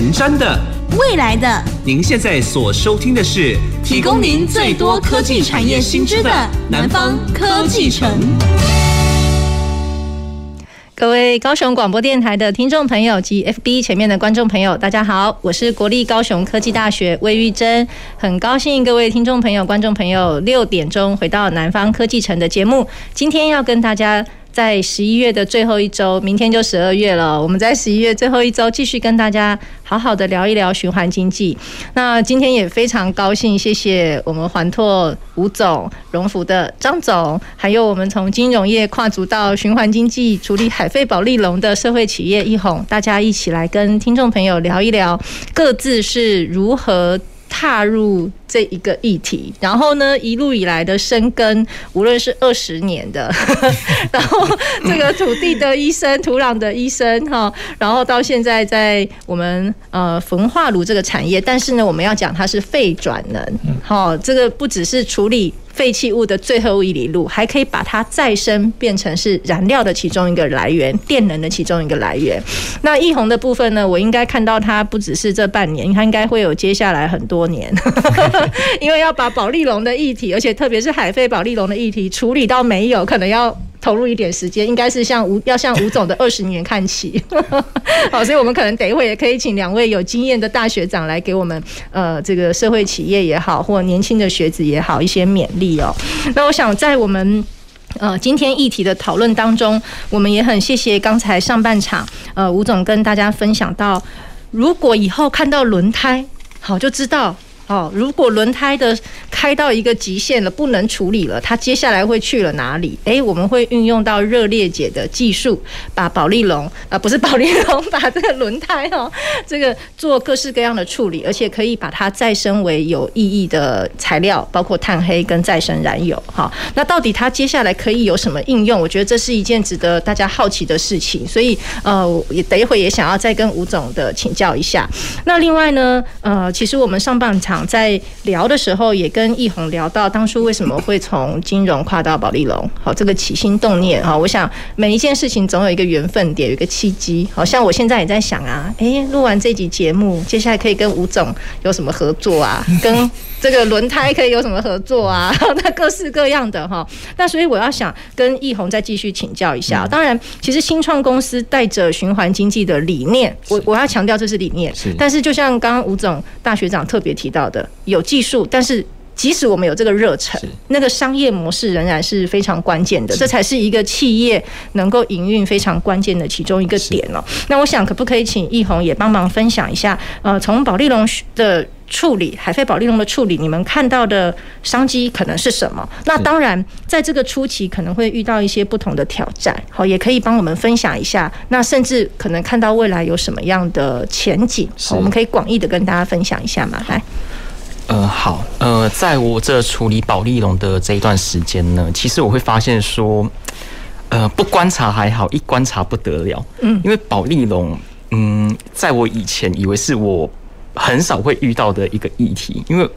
前瞻的，未来的，您现在所收听的是提供您最多科技产业新知的南方科技城。各位高雄广播电台的听众朋友及 FB 前面的观众朋友，大家好，我是国立高雄科技大学魏玉珍，很高兴各位听众朋友、观众朋友六点钟回到南方科技城的节目，今天要跟大家。在十一月的最后一周，明天就十二月了。我们在十一月最后一周继续跟大家好好的聊一聊循环经济。那今天也非常高兴，谢谢我们环拓吴总、荣福的张总，还有我们从金融业跨足到循环经济、处理海费保利龙的社会企业一红，大家一起来跟听众朋友聊一聊，各自是如何踏入这一个议题，然后呢，一路以来的生根，无论是二十年的，然后这个土地的医生、土壤的医生哈，然后到现在在我们呃焚化炉这个产业，但是呢，我们要讲它是废转能，好，这个不只是处理废弃物的最后一里路，还可以把它再生变成是燃料的其中一个来源，电能的其中一个来源。那易宏的部分呢，我应该看到它不只是这半年，它应该会有接下来很多年。因为要把保利龙的议题，而且特别是海废保利龙的议题处理到没有，可能要投入一点时间，应该是向吴要向吴总的二十年看齐。好，所以我们可能等一会也可以请两位有经验的大学长来给我们呃这个社会企业也好，或年轻的学子也好一些勉励哦。那我想在我们呃今天议题的讨论当中，我们也很谢谢刚才上半场呃吴总跟大家分享到，如果以后看到轮胎，好就知道。哦，如果轮胎的开到一个极限了，不能处理了，它接下来会去了哪里？诶，我们会运用到热裂解的技术，把保丽龙啊，不是保丽龙，把这个轮胎哦，这个做各式各样的处理，而且可以把它再生为有意义的材料，包括碳黑跟再生燃油。哈，那到底它接下来可以有什么应用？我觉得这是一件值得大家好奇的事情。所以呃，也等一会也想要再跟吴总的请教一下。那另外呢，呃，其实我们上半场。在聊的时候，也跟易红聊到当初为什么会从金融跨到保利龙，好，这个起心动念哈，我想每一件事情总有一个缘分点，有一个契机。好像我现在也在想啊，哎，录完这集节目，接下来可以跟吴总有什么合作啊？跟这个轮胎可以有什么合作啊？那各式各样的哈。那所以我要想跟易红再继续请教一下。当然，其实新创公司带着循环经济的理念，我我要强调这是理念。是。但是就像刚刚吴总大学长特别提到的，有技术，但是即使我们有这个热忱，那个商业模式仍然是非常关键的，这才是一个企业能够营运非常关键的其中一个点哦。那我想可不可以请易红也帮忙分享一下？呃，从保利龙的处理海飞保利龙的处理，你们看到的商机可能是什么？那当然，在这个初期可能会遇到一些不同的挑战，好，也可以帮我们分享一下。那甚至可能看到未来有什么样的前景，我们可以广义的跟大家分享一下嘛？来，呃，好，呃，在我这处理保丽龙的这一段时间呢，其实我会发现说，呃，不观察还好，一观察不得了。嗯，因为保丽龙，嗯，在我以前以为是我。很少会遇到的一个议题，因为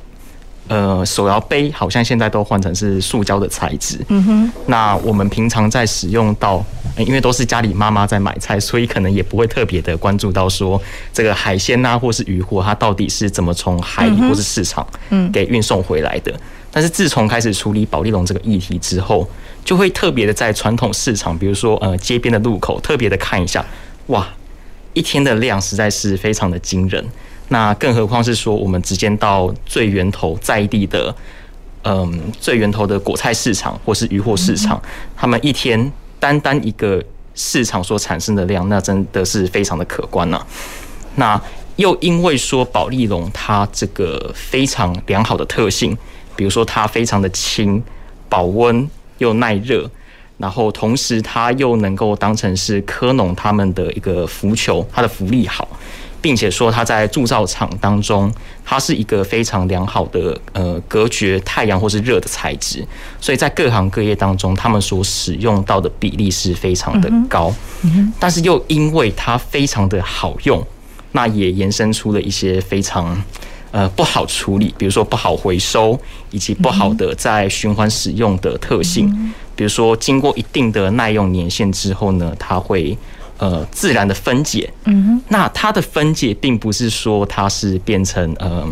呃，手摇杯好像现在都换成是塑胶的材质。嗯哼。那我们平常在使用到，因为都是家里妈妈在买菜，所以可能也不会特别的关注到说这个海鲜啊，或是鱼货，它到底是怎么从海里或是市场嗯给运送回来的。但是自从开始处理保利龙这个议题之后，就会特别的在传统市场，比如说呃街边的路口，特别的看一下，哇，一天的量实在是非常的惊人。那更何况是说，我们直接到最源头在地的，嗯，最源头的果菜市场或是鱼货市场，他们一天单单一个市场所产生的量，那真的是非常的可观呐。那又因为说保利龙它这个非常良好的特性，比如说它非常的轻、保温又耐热，然后同时它又能够当成是科农他们的一个浮球，它的浮力好。并且说它在铸造厂当中，它是一个非常良好的呃隔绝太阳或是热的材质，所以在各行各业当中，他们所使用到的比例是非常的高。但是又因为它非常的好用，那也延伸出了一些非常呃不好处理，比如说不好回收以及不好的在循环使用的特性。比如说经过一定的耐用年限之后呢，它会。呃，自然的分解，嗯哼，那它的分解并不是说它是变成呃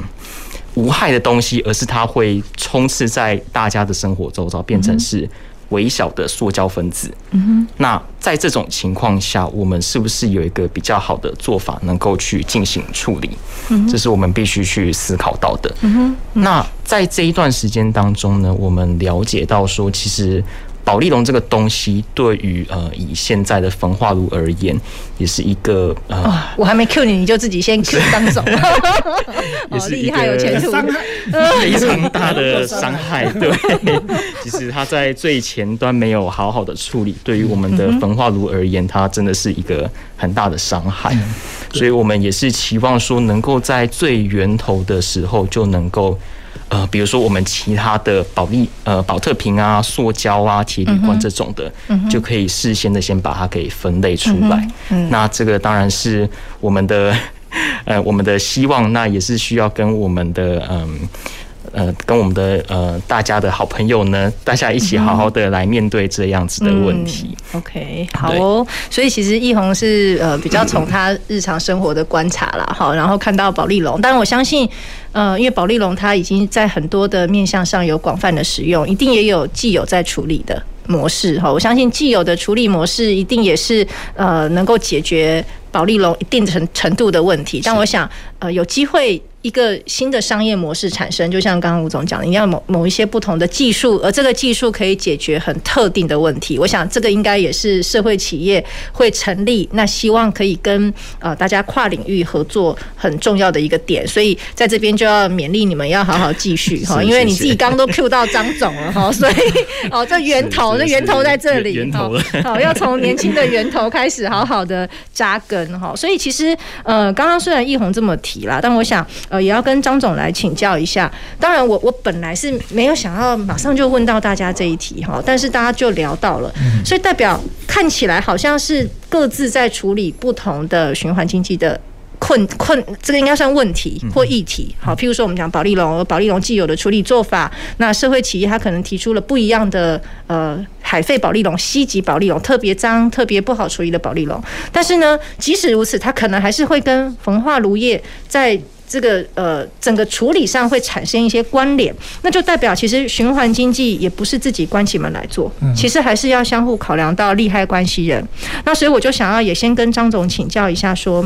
无害的东西，而是它会充斥在大家的生活周遭，变成是微小的塑胶分子。嗯哼，那在这种情况下，我们是不是有一个比较好的做法，能够去进行处理？嗯，这是我们必须去思考到的。嗯哼，那在这一段时间当中呢，我们了解到说，其实。保丽龙这个东西，对于呃以现在的焚化炉而言，也是一个呃、哦，我还没 Q 你，你就自己先 Q 张总，也是厉害，有前途，非常大的伤害。对，其实它在最前端没有好好的处理，对于我们的焚化炉而言，它真的是一个很大的伤害。所以我们也是期望说，能够在最源头的时候就能够。呃，比如说我们其他的保利呃宝特瓶啊、塑胶啊、铁铝罐这种的，嗯，就可以事先的先把它给分类出来。那这个当然是我们的 呃我们的希望，那也是需要跟我们的嗯。呃，跟我们的呃大家的好朋友呢，大家一起好好的来面对这样子的问题。嗯、OK，好哦。所以其实易红是呃比较从他日常生活的观察啦，好，然后看到保利龙。但我相信，呃，因为保利龙它已经在很多的面向上有广泛的使用，一定也有既有在处理的模式哈。我相信既有的处理模式一定也是呃能够解决保利龙一定程程度的问题。但我想，呃，有机会。一个新的商业模式产生，就像刚刚吴总讲的，你要某某一些不同的技术，而这个技术可以解决很特定的问题。我想这个应该也是社会企业会成立，那希望可以跟呃大家跨领域合作很重要的一个点。所以在这边就要勉励你们要好好继续 哈，因为你自己刚刚都 Q 到张总了哈，所以哦这源头这源头在这里哈，好要从年轻的源头开始好好的扎根哈。所以其实呃刚刚虽然易红这么提啦，但我想。呃，也要跟张总来请教一下。当然我，我我本来是没有想要马上就问到大家这一题哈，但是大家就聊到了，所以代表看起来好像是各自在处理不同的循环经济的困困，这个应该算问题或议题。好，譬如说我们讲保利龙，保利龙既有的处理做法，那社会企业它可能提出了不一样的呃海废保利龙、西级保利龙，特别脏、特别不好处理的保利龙。但是呢，即使如此，它可能还是会跟焚化炉业在这个呃，整个处理上会产生一些关联，那就代表其实循环经济也不是自己关起门来做，其实还是要相互考量到利害关系人。那所以我就想要也先跟张总请教一下说，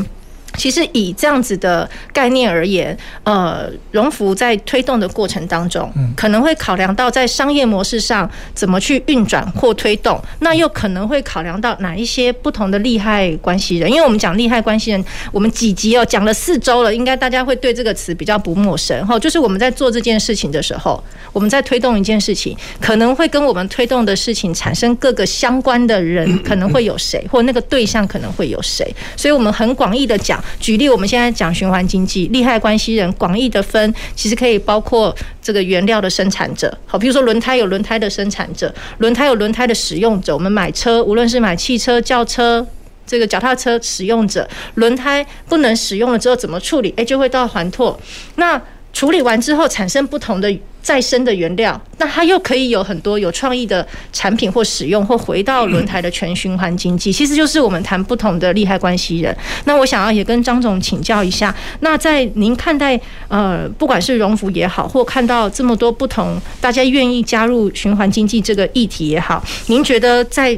其实以这样子的概念而言，呃，荣福在推动的过程当中，可能会考量到在商业模式上怎么去运转或推动，那又可能会考量到哪一些不同的利害关系人。因为我们讲利害关系人，我们几集哦讲了四周了，应该大家会对这个词比较不陌生哈。就是我们在做这件事情的时候，我们在推动一件事情，可能会跟我们推动的事情产生各个相关的人，可能会有谁，或那个对象可能会有谁。所以我们很广义的讲。举例，我们现在讲循环经济，利害关系人广义的分，其实可以包括这个原料的生产者，好，比如说轮胎有轮胎的生产者，轮胎有轮胎的使用者。我们买车，无论是买汽车、轿车、这个脚踏车使用者，轮胎不能使用了之后怎么处理？诶，就会到环拓。那处理完之后产生不同的再生的原料，那它又可以有很多有创意的产品或使用，或回到轮胎的全循环经济。其实就是我们谈不同的利害关系人。那我想要也跟张总请教一下，那在您看待呃，不管是荣福也好，或看到这么多不同大家愿意加入循环经济这个议题也好，您觉得在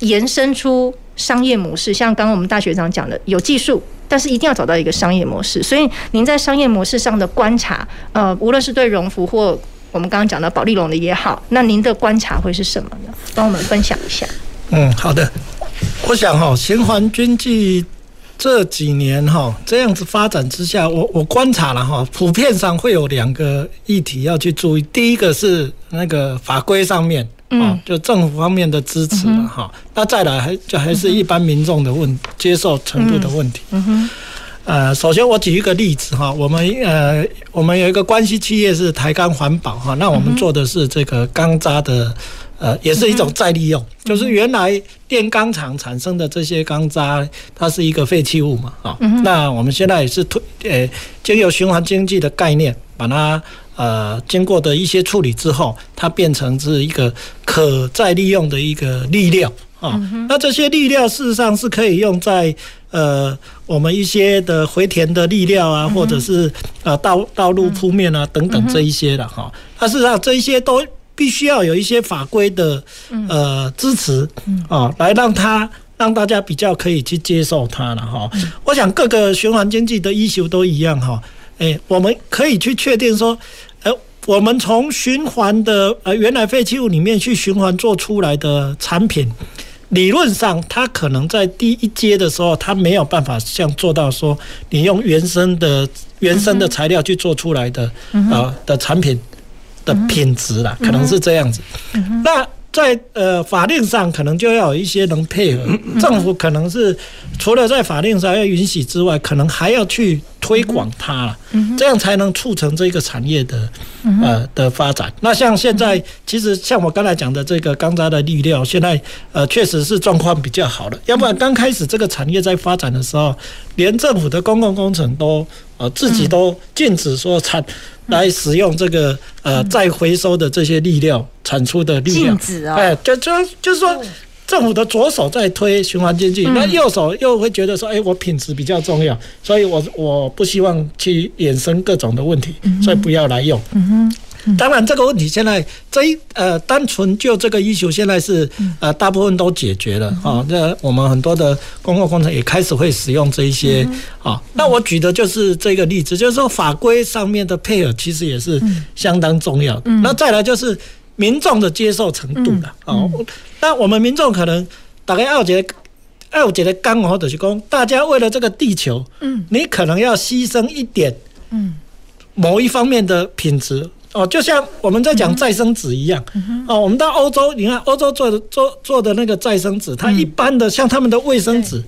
延伸出商业模式，像刚刚我们大学长讲的，有技术。但是一定要找到一个商业模式，所以您在商业模式上的观察，呃，无论是对荣福或我们刚刚讲的保利龙的也好，那您的观察会是什么呢？帮我们分享一下。嗯，好的。我想哈，循环经济这几年哈这样子发展之下，我我观察了哈，普遍上会有两个议题要去注意。第一个是那个法规上面。嗯，就政府方面的支持了哈，那再来还就还是一般民众的问接受程度的问题。嗯哼，呃，首先我举一个例子哈，我们呃我们有一个关系企业是台钢环保哈，那我们做的是这个钢渣的，呃，也是一种再利用，就是原来炼钢厂产生的这些钢渣，它是一个废弃物嘛哈，那我们现在也是推呃，经由循环经济的概念把它。呃，经过的一些处理之后，它变成是一个可再利用的一个粒料啊。那这些粒料事实上是可以用在呃我们一些的回填的粒料啊，或者是呃道道路铺面啊等等这一些的哈。那事实上这一些都必须要有一些法规的呃支持啊，来让它让大家比较可以去接受它了哈。我想各个循环经济的 issue 都一样哈。诶，我们可以去确定说。我们从循环的呃原来废弃物里面去循环做出来的产品，理论上它可能在第一阶的时候，它没有办法像做到说你用原生的原生的材料去做出来的呃的产品的品质啦，可能是这样子。那在呃法令上可能就要有一些能配合，政府可能是除了在法令上要允许之外，可能还要去。推广它了，这样才能促成这个产业的呃的发展。那像现在，其实像我刚才讲的这个钢渣的利料，现在呃确实是状况比较好了。要不然刚开始这个产业在发展的时候，连政府的公共工程都呃自己都禁止说产来使用这个呃再回收的这些粒料产出的粒料。禁止啊！哎，就就就是说。政府的左手在推循环经济，那右手又会觉得说：“哎，我品质比较重要，所以我我不希望去衍生各种的问题，所以不要来用。”当然，这个问题现在这一呃，单纯就这个需求，现在是呃大部分都解决了啊。那我们很多的公共工程也开始会使用这一些啊。那我举的就是这个例子，就是说法规上面的配合其实也是相当重要的。那再来就是。民众的接受程度了，哦，那我们民众可能大概要觉得，要觉得刚好的是讲，大家为了这个地球，嗯，你可能要牺牲一点，嗯，某一方面的品质，哦，就像我们在讲再生纸一样，哦，我们到欧洲，你看欧洲做的做做的那个再生纸，它一般的像他们的卫生纸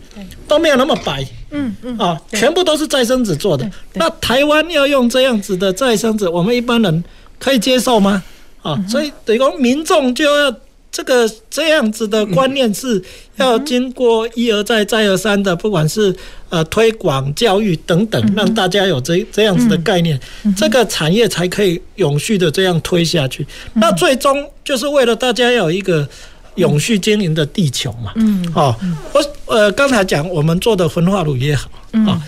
都没有那么白，嗯嗯，啊，全部都是再生纸做的。那台湾要用这样子的再生纸，我们一般人可以接受吗？啊，所以等于说民众就要这个这样子的观念是要经过一而再再而三的，不管是呃推广教育等等，让大家有这这样子的概念，这个产业才可以永续的这样推下去。那最终就是为了大家要有一个永续经营的地球嘛。嗯，好，我呃刚才讲我们做的焚化炉也好啊。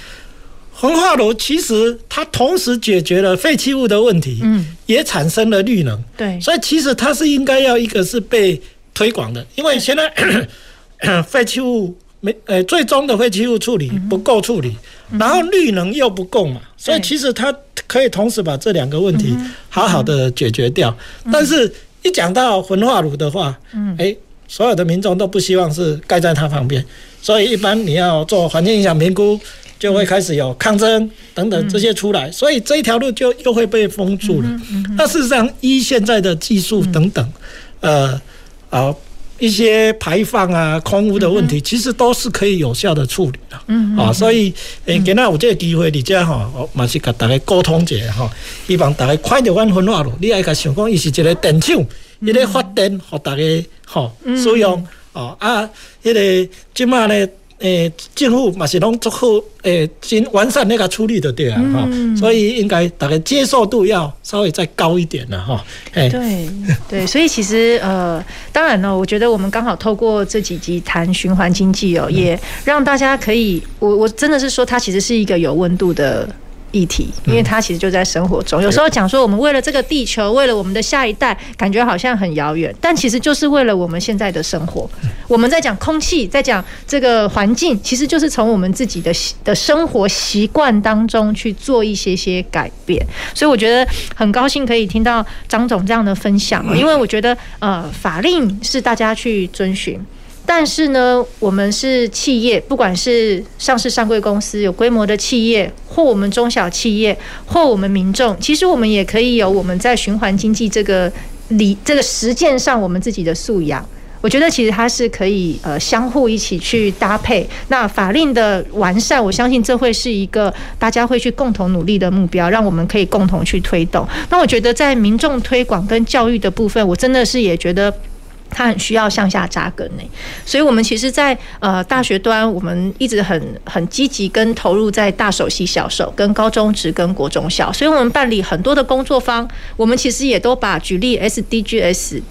焚化炉其实它同时解决了废弃物的问题，嗯，也产生了绿能，对，所以其实它是应该要一个是被推广的，因为现在 废弃物没呃最终的废弃物处理不够处理，然后绿能又不够嘛，所以其实它可以同时把这两个问题好好的解决掉。但是，一讲到焚化炉的话，嗯。哎，所有的民众都不希望是盖在它旁边，所以一般你要做环境影响评估，就会开始有抗争等等这些出来，所以这一条路就又会被封住了。那事实上，依现在的技术等等，呃，啊。一些排放啊、空污的问题，其实都是可以有效的处理的。嗯啊，所以诶，今仔有这个机会，你这哈，我嘛是甲大家沟通一下哈，希望大家看到阮分化炉，你爱甲想讲，伊是一个电厂，伊咧发电，互大家吼使用。哦啊，迄个即马咧。诶，政府嘛是拢做好，诶，先完善那个处理的对啊，哈、嗯，所以应该大概接受度要稍微再高一点了哈。诶，对对，所以其实呃，当然呢，我觉得我们刚好透过这几集谈循环经济哦，也让大家可以，我我真的是说，它其实是一个有温度的。议题，因为它其实就在生活中。有时候讲说，我们为了这个地球，为了我们的下一代，感觉好像很遥远，但其实就是为了我们现在的生活。我们在讲空气，在讲这个环境，其实就是从我们自己的的生活习惯当中去做一些些改变。所以我觉得很高兴可以听到张总这样的分享，因为我觉得呃，法令是大家去遵循。但是呢，我们是企业，不管是上市上柜公司、有规模的企业，或我们中小企业，或我们民众，其实我们也可以有我们在循环经济这个理这个实践上我们自己的素养。我觉得其实它是可以呃相互一起去搭配。那法令的完善，我相信这会是一个大家会去共同努力的目标，让我们可以共同去推动。那我觉得在民众推广跟教育的部分，我真的是也觉得。它很需要向下扎根呢，所以我们其实，在呃大学端，我们一直很很积极跟投入在大手系小手跟高中职跟国中小，所以我们办理很多的工作坊，我们其实也都把举例 SDGs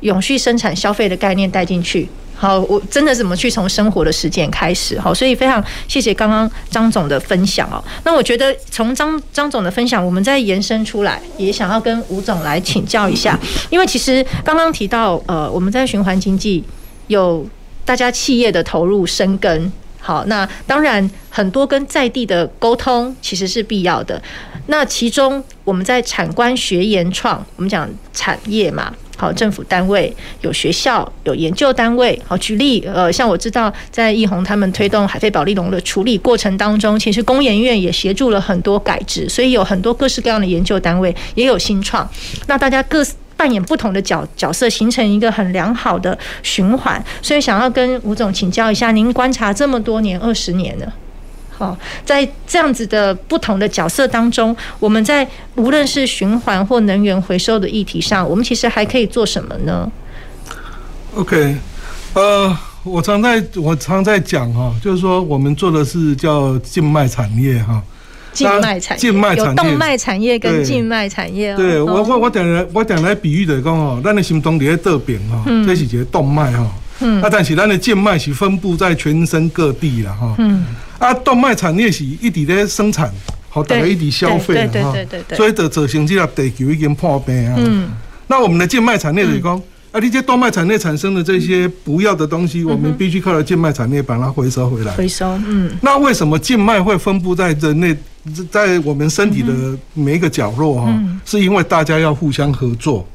永续生产消费的概念带进去。好，我真的怎么去从生活的实践开始？好，所以非常谢谢刚刚张总的分享哦。那我觉得从张张总的分享，我们再延伸出来，也想要跟吴总来请教一下，因为其实刚刚提到，呃，我们在循环经济有大家企业的投入深耕。好，那当然很多跟在地的沟通其实是必要的。那其中我们在产官学研创，我们讲产业嘛。好，政府单位有学校，有研究单位。好，举例，呃，像我知道，在易弘他们推动海废保丽龙的处理过程当中，其实工研院也协助了很多改制，所以有很多各式各样的研究单位，也有新创。那大家各扮演不同的角角色，形成一个很良好的循环。所以，想要跟吴总请教一下，您观察这么多年，二十年了。好，在这样子的不同的角色当中，我们在无论是循环或能源回收的议题上，我们其实还可以做什么呢？OK，呃，我常在我常在讲哈，就是说我们做的是叫静脉产业哈，静脉产业，静脉产业有动脉产业跟静脉产业。对我我我等来我等来比喻的讲哦，咱的心脏在这边哈，这是一个动脉哈，嗯，啊，但是咱的静脉是分布在全身各地了哈，嗯。啊，动脉产业是一直在生产，好大家一直消费的哈，所以就造成这个地球已经破病啊。嗯，那我们的静脉产业就是讲，嗯、啊，你这动脉产业产生的这些不要的东西，嗯、我们必须靠着静脉产业把它回收回来。回收，嗯。那为什么静脉会分布在人类，在我们身体的每一个角落哈？嗯、是因为大家要互相合作，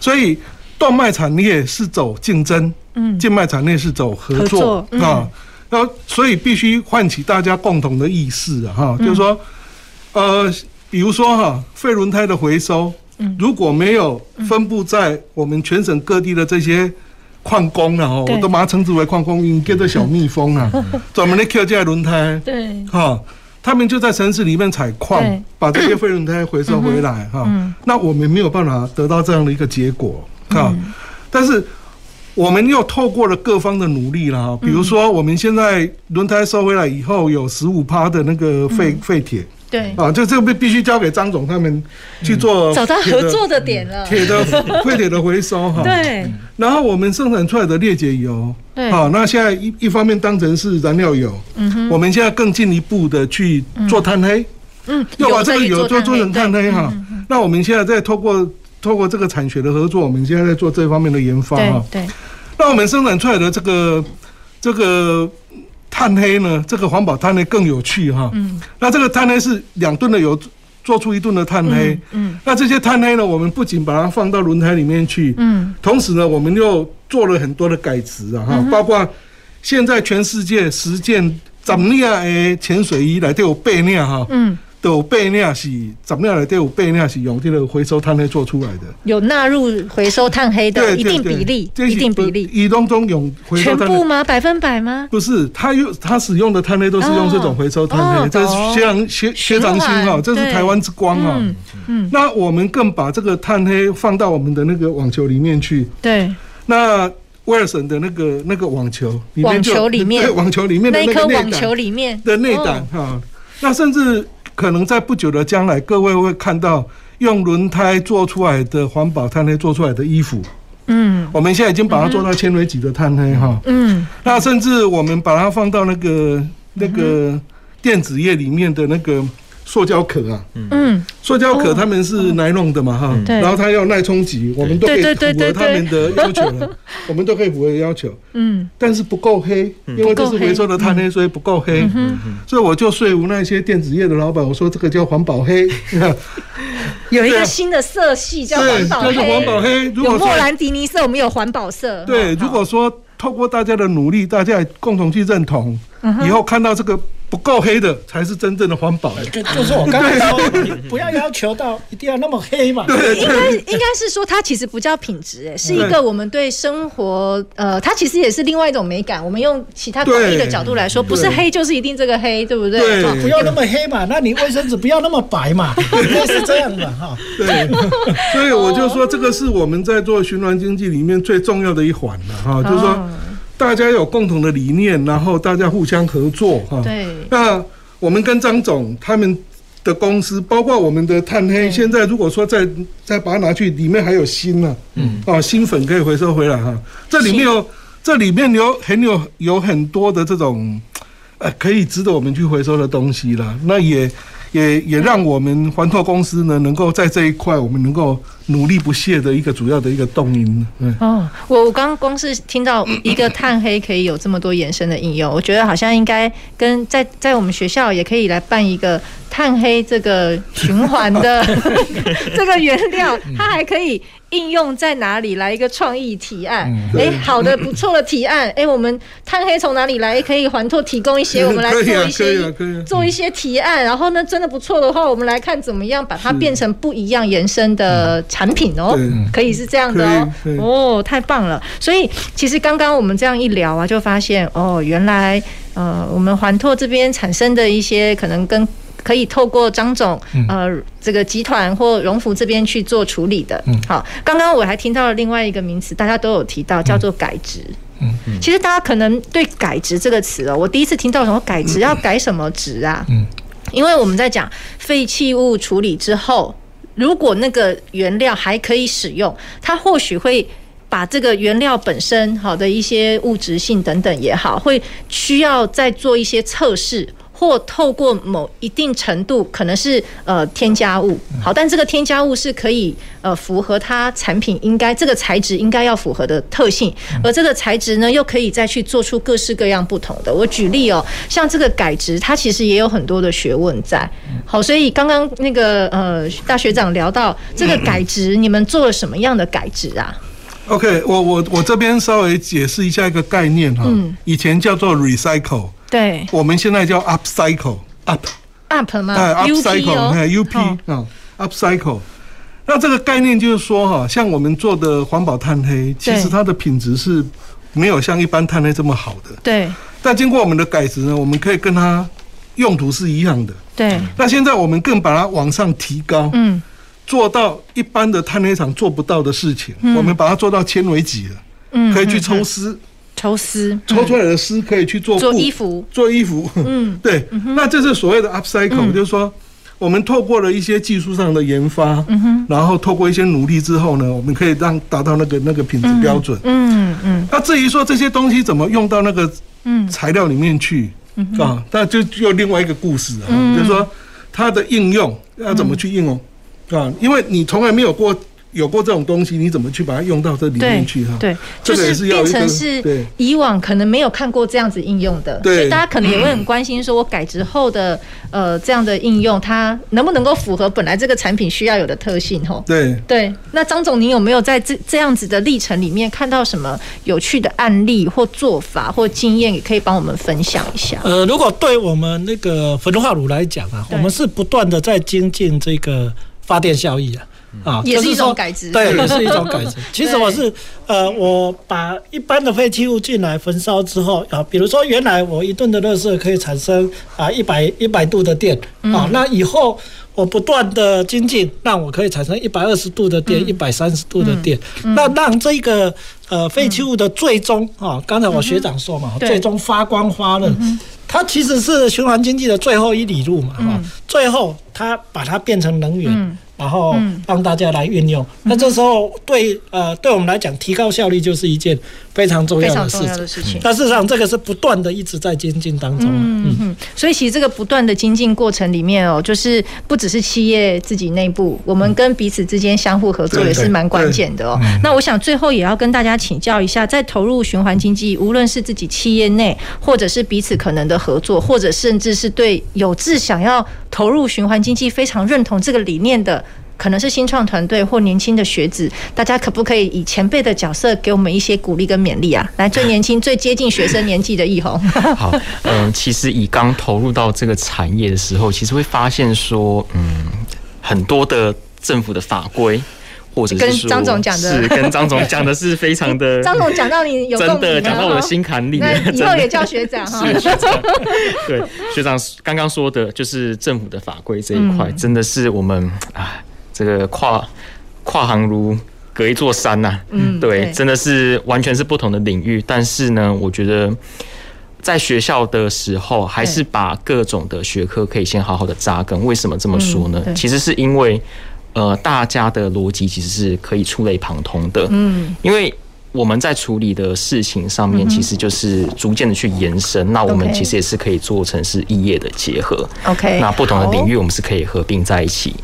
所以动脉产业是走竞争，嗯，静脉产业是走合作啊。嗯那所以必须唤起大家共同的意识啊，哈，就是说，呃，比如说哈，废轮胎的回收，如果没有分布在我们全省各地的这些矿工啊，哈，我都把它称之为矿工，因为跟着小蜜蜂啊，专门的捡这些轮胎，对，哈，他们就在城市里面采矿，把这些废轮胎回收回来，哈，那我们没有办法得到这样的一个结果，哈，但是。我们又透过了各方的努力了哈，比如说我们现在轮胎收回来以后有十五趴的那个废废铁，对。啊，就这个必必须交给张总他们去做，找到合作的点了，铁的 废铁的回收哈，对，然后我们生产出来的裂解油，对，好，那现在一一方面当成是燃料油，嗯哼，我们现在更进一步的去做碳黑，嗯，要把这个油做做成碳黑哈，那我们现在再透过。透过这个产学的合作，我们现在在做这方面的研发哈。对。那我们生产出来的这个这个碳黑呢，这个环保碳黑更有趣哈。嗯。那这个碳黑是两吨的油做出一吨的碳黑。嗯。那这些碳黑呢，我们不仅把它放到轮胎里面去，嗯。同时呢，我们又做了很多的改植啊哈，包括现在全世界实践怎么样的潜水衣来都有背面哈。嗯。都有八辆是十辆来都有八辆是用这个回收碳黑做出来的，有纳入回收碳黑的一定比例，一定比例。以当中用回收全部吗？百分百吗？不是，他用他使用的碳黑都是用这种回收碳黑，这是薛长薛薛长兴哈，这是台湾之光啊。嗯，那我们更把这个碳黑放到我们的那个网球里面去。对，那威尔森的那个那个网球，网球里面，对，网球里面的那颗网球里面的内胆哈，那甚至。可能在不久的将来，各位会看到用轮胎做出来的环保碳黑做出来的衣服。嗯，我们现在已经把它做到纤维级的碳黑哈。嗯，那甚至我们把它放到那个那个电子业里面的那个。塑胶壳啊，嗯，塑胶壳他们是耐弄的嘛哈，然后它要耐冲击，我们都可以符合他们的要求了，我们都可以符合要求，嗯，但是不够黑，因为这是回收的碳黑，所以不够黑，所以我就说服那些电子业的老板，我说这个叫环保黑，有一个新的色系叫环保黑，叫环保黑，有莫兰迪尼色，我们有环保色，对，如果说透过大家的努力，大家共同去认同，以后看到这个。不够黑的才是真正的环保。就就是我刚才说，你不要要求到一定要那么黑嘛。应该应该是说，它其实不叫品质，哎，是一个我们对生活，呃，它其实也是另外一种美感。我们用其他广义的角度来说，不是黑就是一定这个黑，对不对？不要那么黑嘛，那你卫生纸不要那么白嘛，应该是这样的哈。对，所以我就说，这个是我们在做循环经济里面最重要的一环了哈，就是说。大家有共同的理念，然后大家互相合作哈。对。那我们跟张总他们的公司，包括我们的碳黑，现在如果说再再把它拿去，里面还有锌呢。嗯。啊，锌粉可以回收回来哈。这里面有，这里面有很有有很多的这种，呃，可以值得我们去回收的东西了。那也。也也让我们环拓公司呢，能够在这一块，我们能够努力不懈的一个主要的一个动因。嗯，哦，我我刚刚光是听到一个碳黑可以有这么多延伸的应用，我觉得好像应该跟在在我们学校也可以来办一个碳黑这个循环的 这个原料，它还可以。应用在哪里？来一个创意提案，哎、嗯欸，好的，不错的提案。哎、欸，我们碳黑从哪里来？可以环拓提供一些，我们来 做一些，啊啊啊、做一些提案。然后呢，真的不错的话，我们来看怎么样把它变成不一样延伸的产品哦。可以是这样的哦。哦，太棒了。所以其实刚刚我们这样一聊啊，就发现哦，原来呃，我们环拓这边产生的一些可能跟。可以透过张总呃这个集团或荣福这边去做处理的。好，刚刚我还听到了另外一个名词，大家都有提到，叫做改质。嗯嗯。其实大家可能对改质这个词哦，我第一次听到什么改质要改什么值啊？嗯。因为我们在讲废弃物处理之后，如果那个原料还可以使用，它或许会把这个原料本身好的一些物质性等等也好，会需要再做一些测试。或透过某一定程度，可能是呃添加物，好，但这个添加物是可以呃符合它产品应该这个材质应该要符合的特性，而这个材质呢又可以再去做出各式各样不同的。我举例哦，像这个改质，它其实也有很多的学问在。好，所以刚刚那个呃大学长聊到这个改质，你们做了什么样的改质啊？OK，我我我这边稍微解释一下一个概念哈，以前叫做 recycle。对，我们现在叫 upcycle，up up 吗？哎，upcycle，哎，up 啊，upcycle。那这个概念就是说哈，像我们做的环保碳黑，其实它的品质是没有像一般碳黑这么好的。对。但经过我们的改质呢，我们可以跟它用途是一样的。对。那现在我们更把它往上提高，嗯，做到一般的碳黑厂做不到的事情，我们把它做到纤维级了，嗯，可以去抽丝。抽丝抽出来的丝可以去做做衣服，做衣服。嗯，对。那这是所谓的 upcycle，就是说我们透过了一些技术上的研发，然后透过一些努力之后呢，我们可以让达到那个那个品质标准。嗯嗯。那至于说这些东西怎么用到那个嗯材料里面去啊，那就又另外一个故事啊，就是说它的应用要怎么去应用啊？因为你从来没有过有过这种东西，你怎么去把它用到这里面去哈？对，这也就是变成是以往可能没有看过这样子应用的，所以大家可能也会很关心，说我改制后的呃这样的应用，它能不能够符合本来这个产品需要有的特性？吼，对对。那张总，您有没有在这这样子的历程里面看到什么有趣的案例或做法或经验，也可以帮我们分享一下？呃，如果对我们那个焚化炉来讲啊，我们是不断的在精进这个发电效益啊。啊，也是一种改制，对，也是一种改制。其实我是，呃，我把一般的废弃物进来焚烧之后，啊，比如说原来我一吨的垃圾可以产生啊一百一百度的电，啊，那以后我不断的精进，让我可以产生一百二十度的电，一百三十度的电，那让这个呃废弃物的最终啊，刚才我学长说嘛，最终发光发热，它其实是循环经济的最后一里路嘛，哈，最后它把它变成能源。然后让大家来运用，那这时候对呃对我们来讲，提高效率就是一件非常重要的事情。事情但事实上，这个是不断的一直在精进当中。嗯嗯。所以其实这个不断的精进过程里面哦，就是不只是企业自己内部，我们跟彼此之间相互合作也是蛮关键的哦。那我想最后也要跟大家请教一下，在投入循环经济，无论是自己企业内，或者是彼此可能的合作，或者甚至是对有志想要投入循环经济非常认同这个理念的。可能是新创团队或年轻的学子，大家可不可以以前辈的角色给我们一些鼓励跟勉励啊？来，最 年轻、最接近学生年纪的易红。好，嗯、呃，其实以刚投入到这个产业的时候，其实会发现说，嗯，很多的政府的法规，或者是跟张总讲的，是跟张总讲的是非常的。张总讲到你有真的讲到我的心坎里，那以后也叫学长哈。对学长刚刚说的，就是政府的法规这一块，嗯、真的是我们啊。这个跨跨行如隔一座山呐、啊，嗯，对，真的是完全是不同的领域。但是呢，我觉得在学校的时候，还是把各种的学科可以先好好的扎根。为什么这么说呢？其实是因为呃，大家的逻辑其实是可以触类旁通的，嗯，因为我们在处理的事情上面，其实就是逐渐的去延伸。那我们其实也是可以做成是异业的结合，OK，那不同的领域我们是可以合并在一起。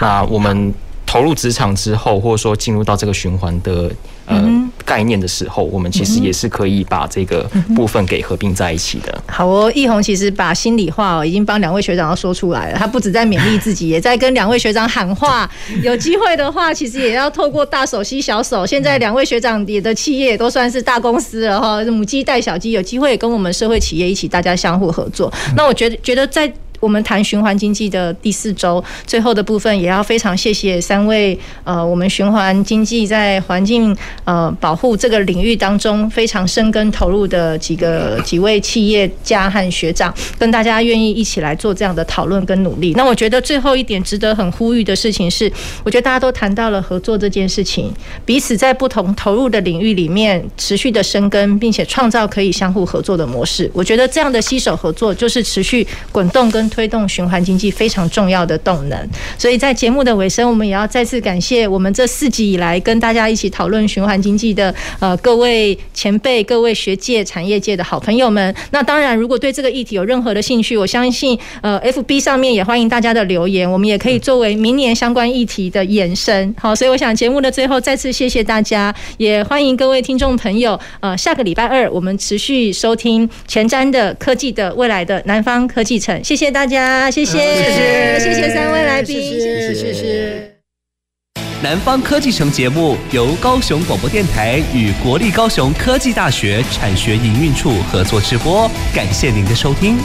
那我们投入职场之后，或者说进入到这个循环的呃概念的时候，我们其实也是可以把这个部分给合并在一起的。好哦，奕弘其实把心里话哦，已经帮两位学长要说出来了。他不止在勉励自己，也在跟两位学长喊话。有机会的话，其实也要透过大手吸小手。现在两位学长也的企业也都算是大公司了哈，母鸡带小鸡，有机会也跟我们社会企业一起，大家相互合作。那我觉得，觉得在。我们谈循环经济的第四周最后的部分，也要非常谢谢三位呃，我们循环经济在环境呃保护这个领域当中非常深耕投入的几个几位企业家和学长，跟大家愿意一起来做这样的讨论跟努力。那我觉得最后一点值得很呼吁的事情是，我觉得大家都谈到了合作这件事情，彼此在不同投入的领域里面持续的深耕，并且创造可以相互合作的模式。我觉得这样的携手合作就是持续滚动推动循环经济非常重要的动能，所以在节目的尾声，我们也要再次感谢我们这四集以来跟大家一起讨论循环经济的呃各位前辈、各位学界、产业界的好朋友们。那当然，如果对这个议题有任何的兴趣，我相信呃 FB 上面也欢迎大家的留言，我们也可以作为明年相关议题的延伸。好，所以我想节目的最后再次谢谢大家，也欢迎各位听众朋友。呃，下个礼拜二我们持续收听前瞻的科技的未来的南方科技城。谢谢大家，谢谢，谢谢，谢谢三位来宾，谢谢，谢谢。南方科技城节目由高雄广播电台与国立高雄科技大学产学营运处合作直播，感谢您的收听。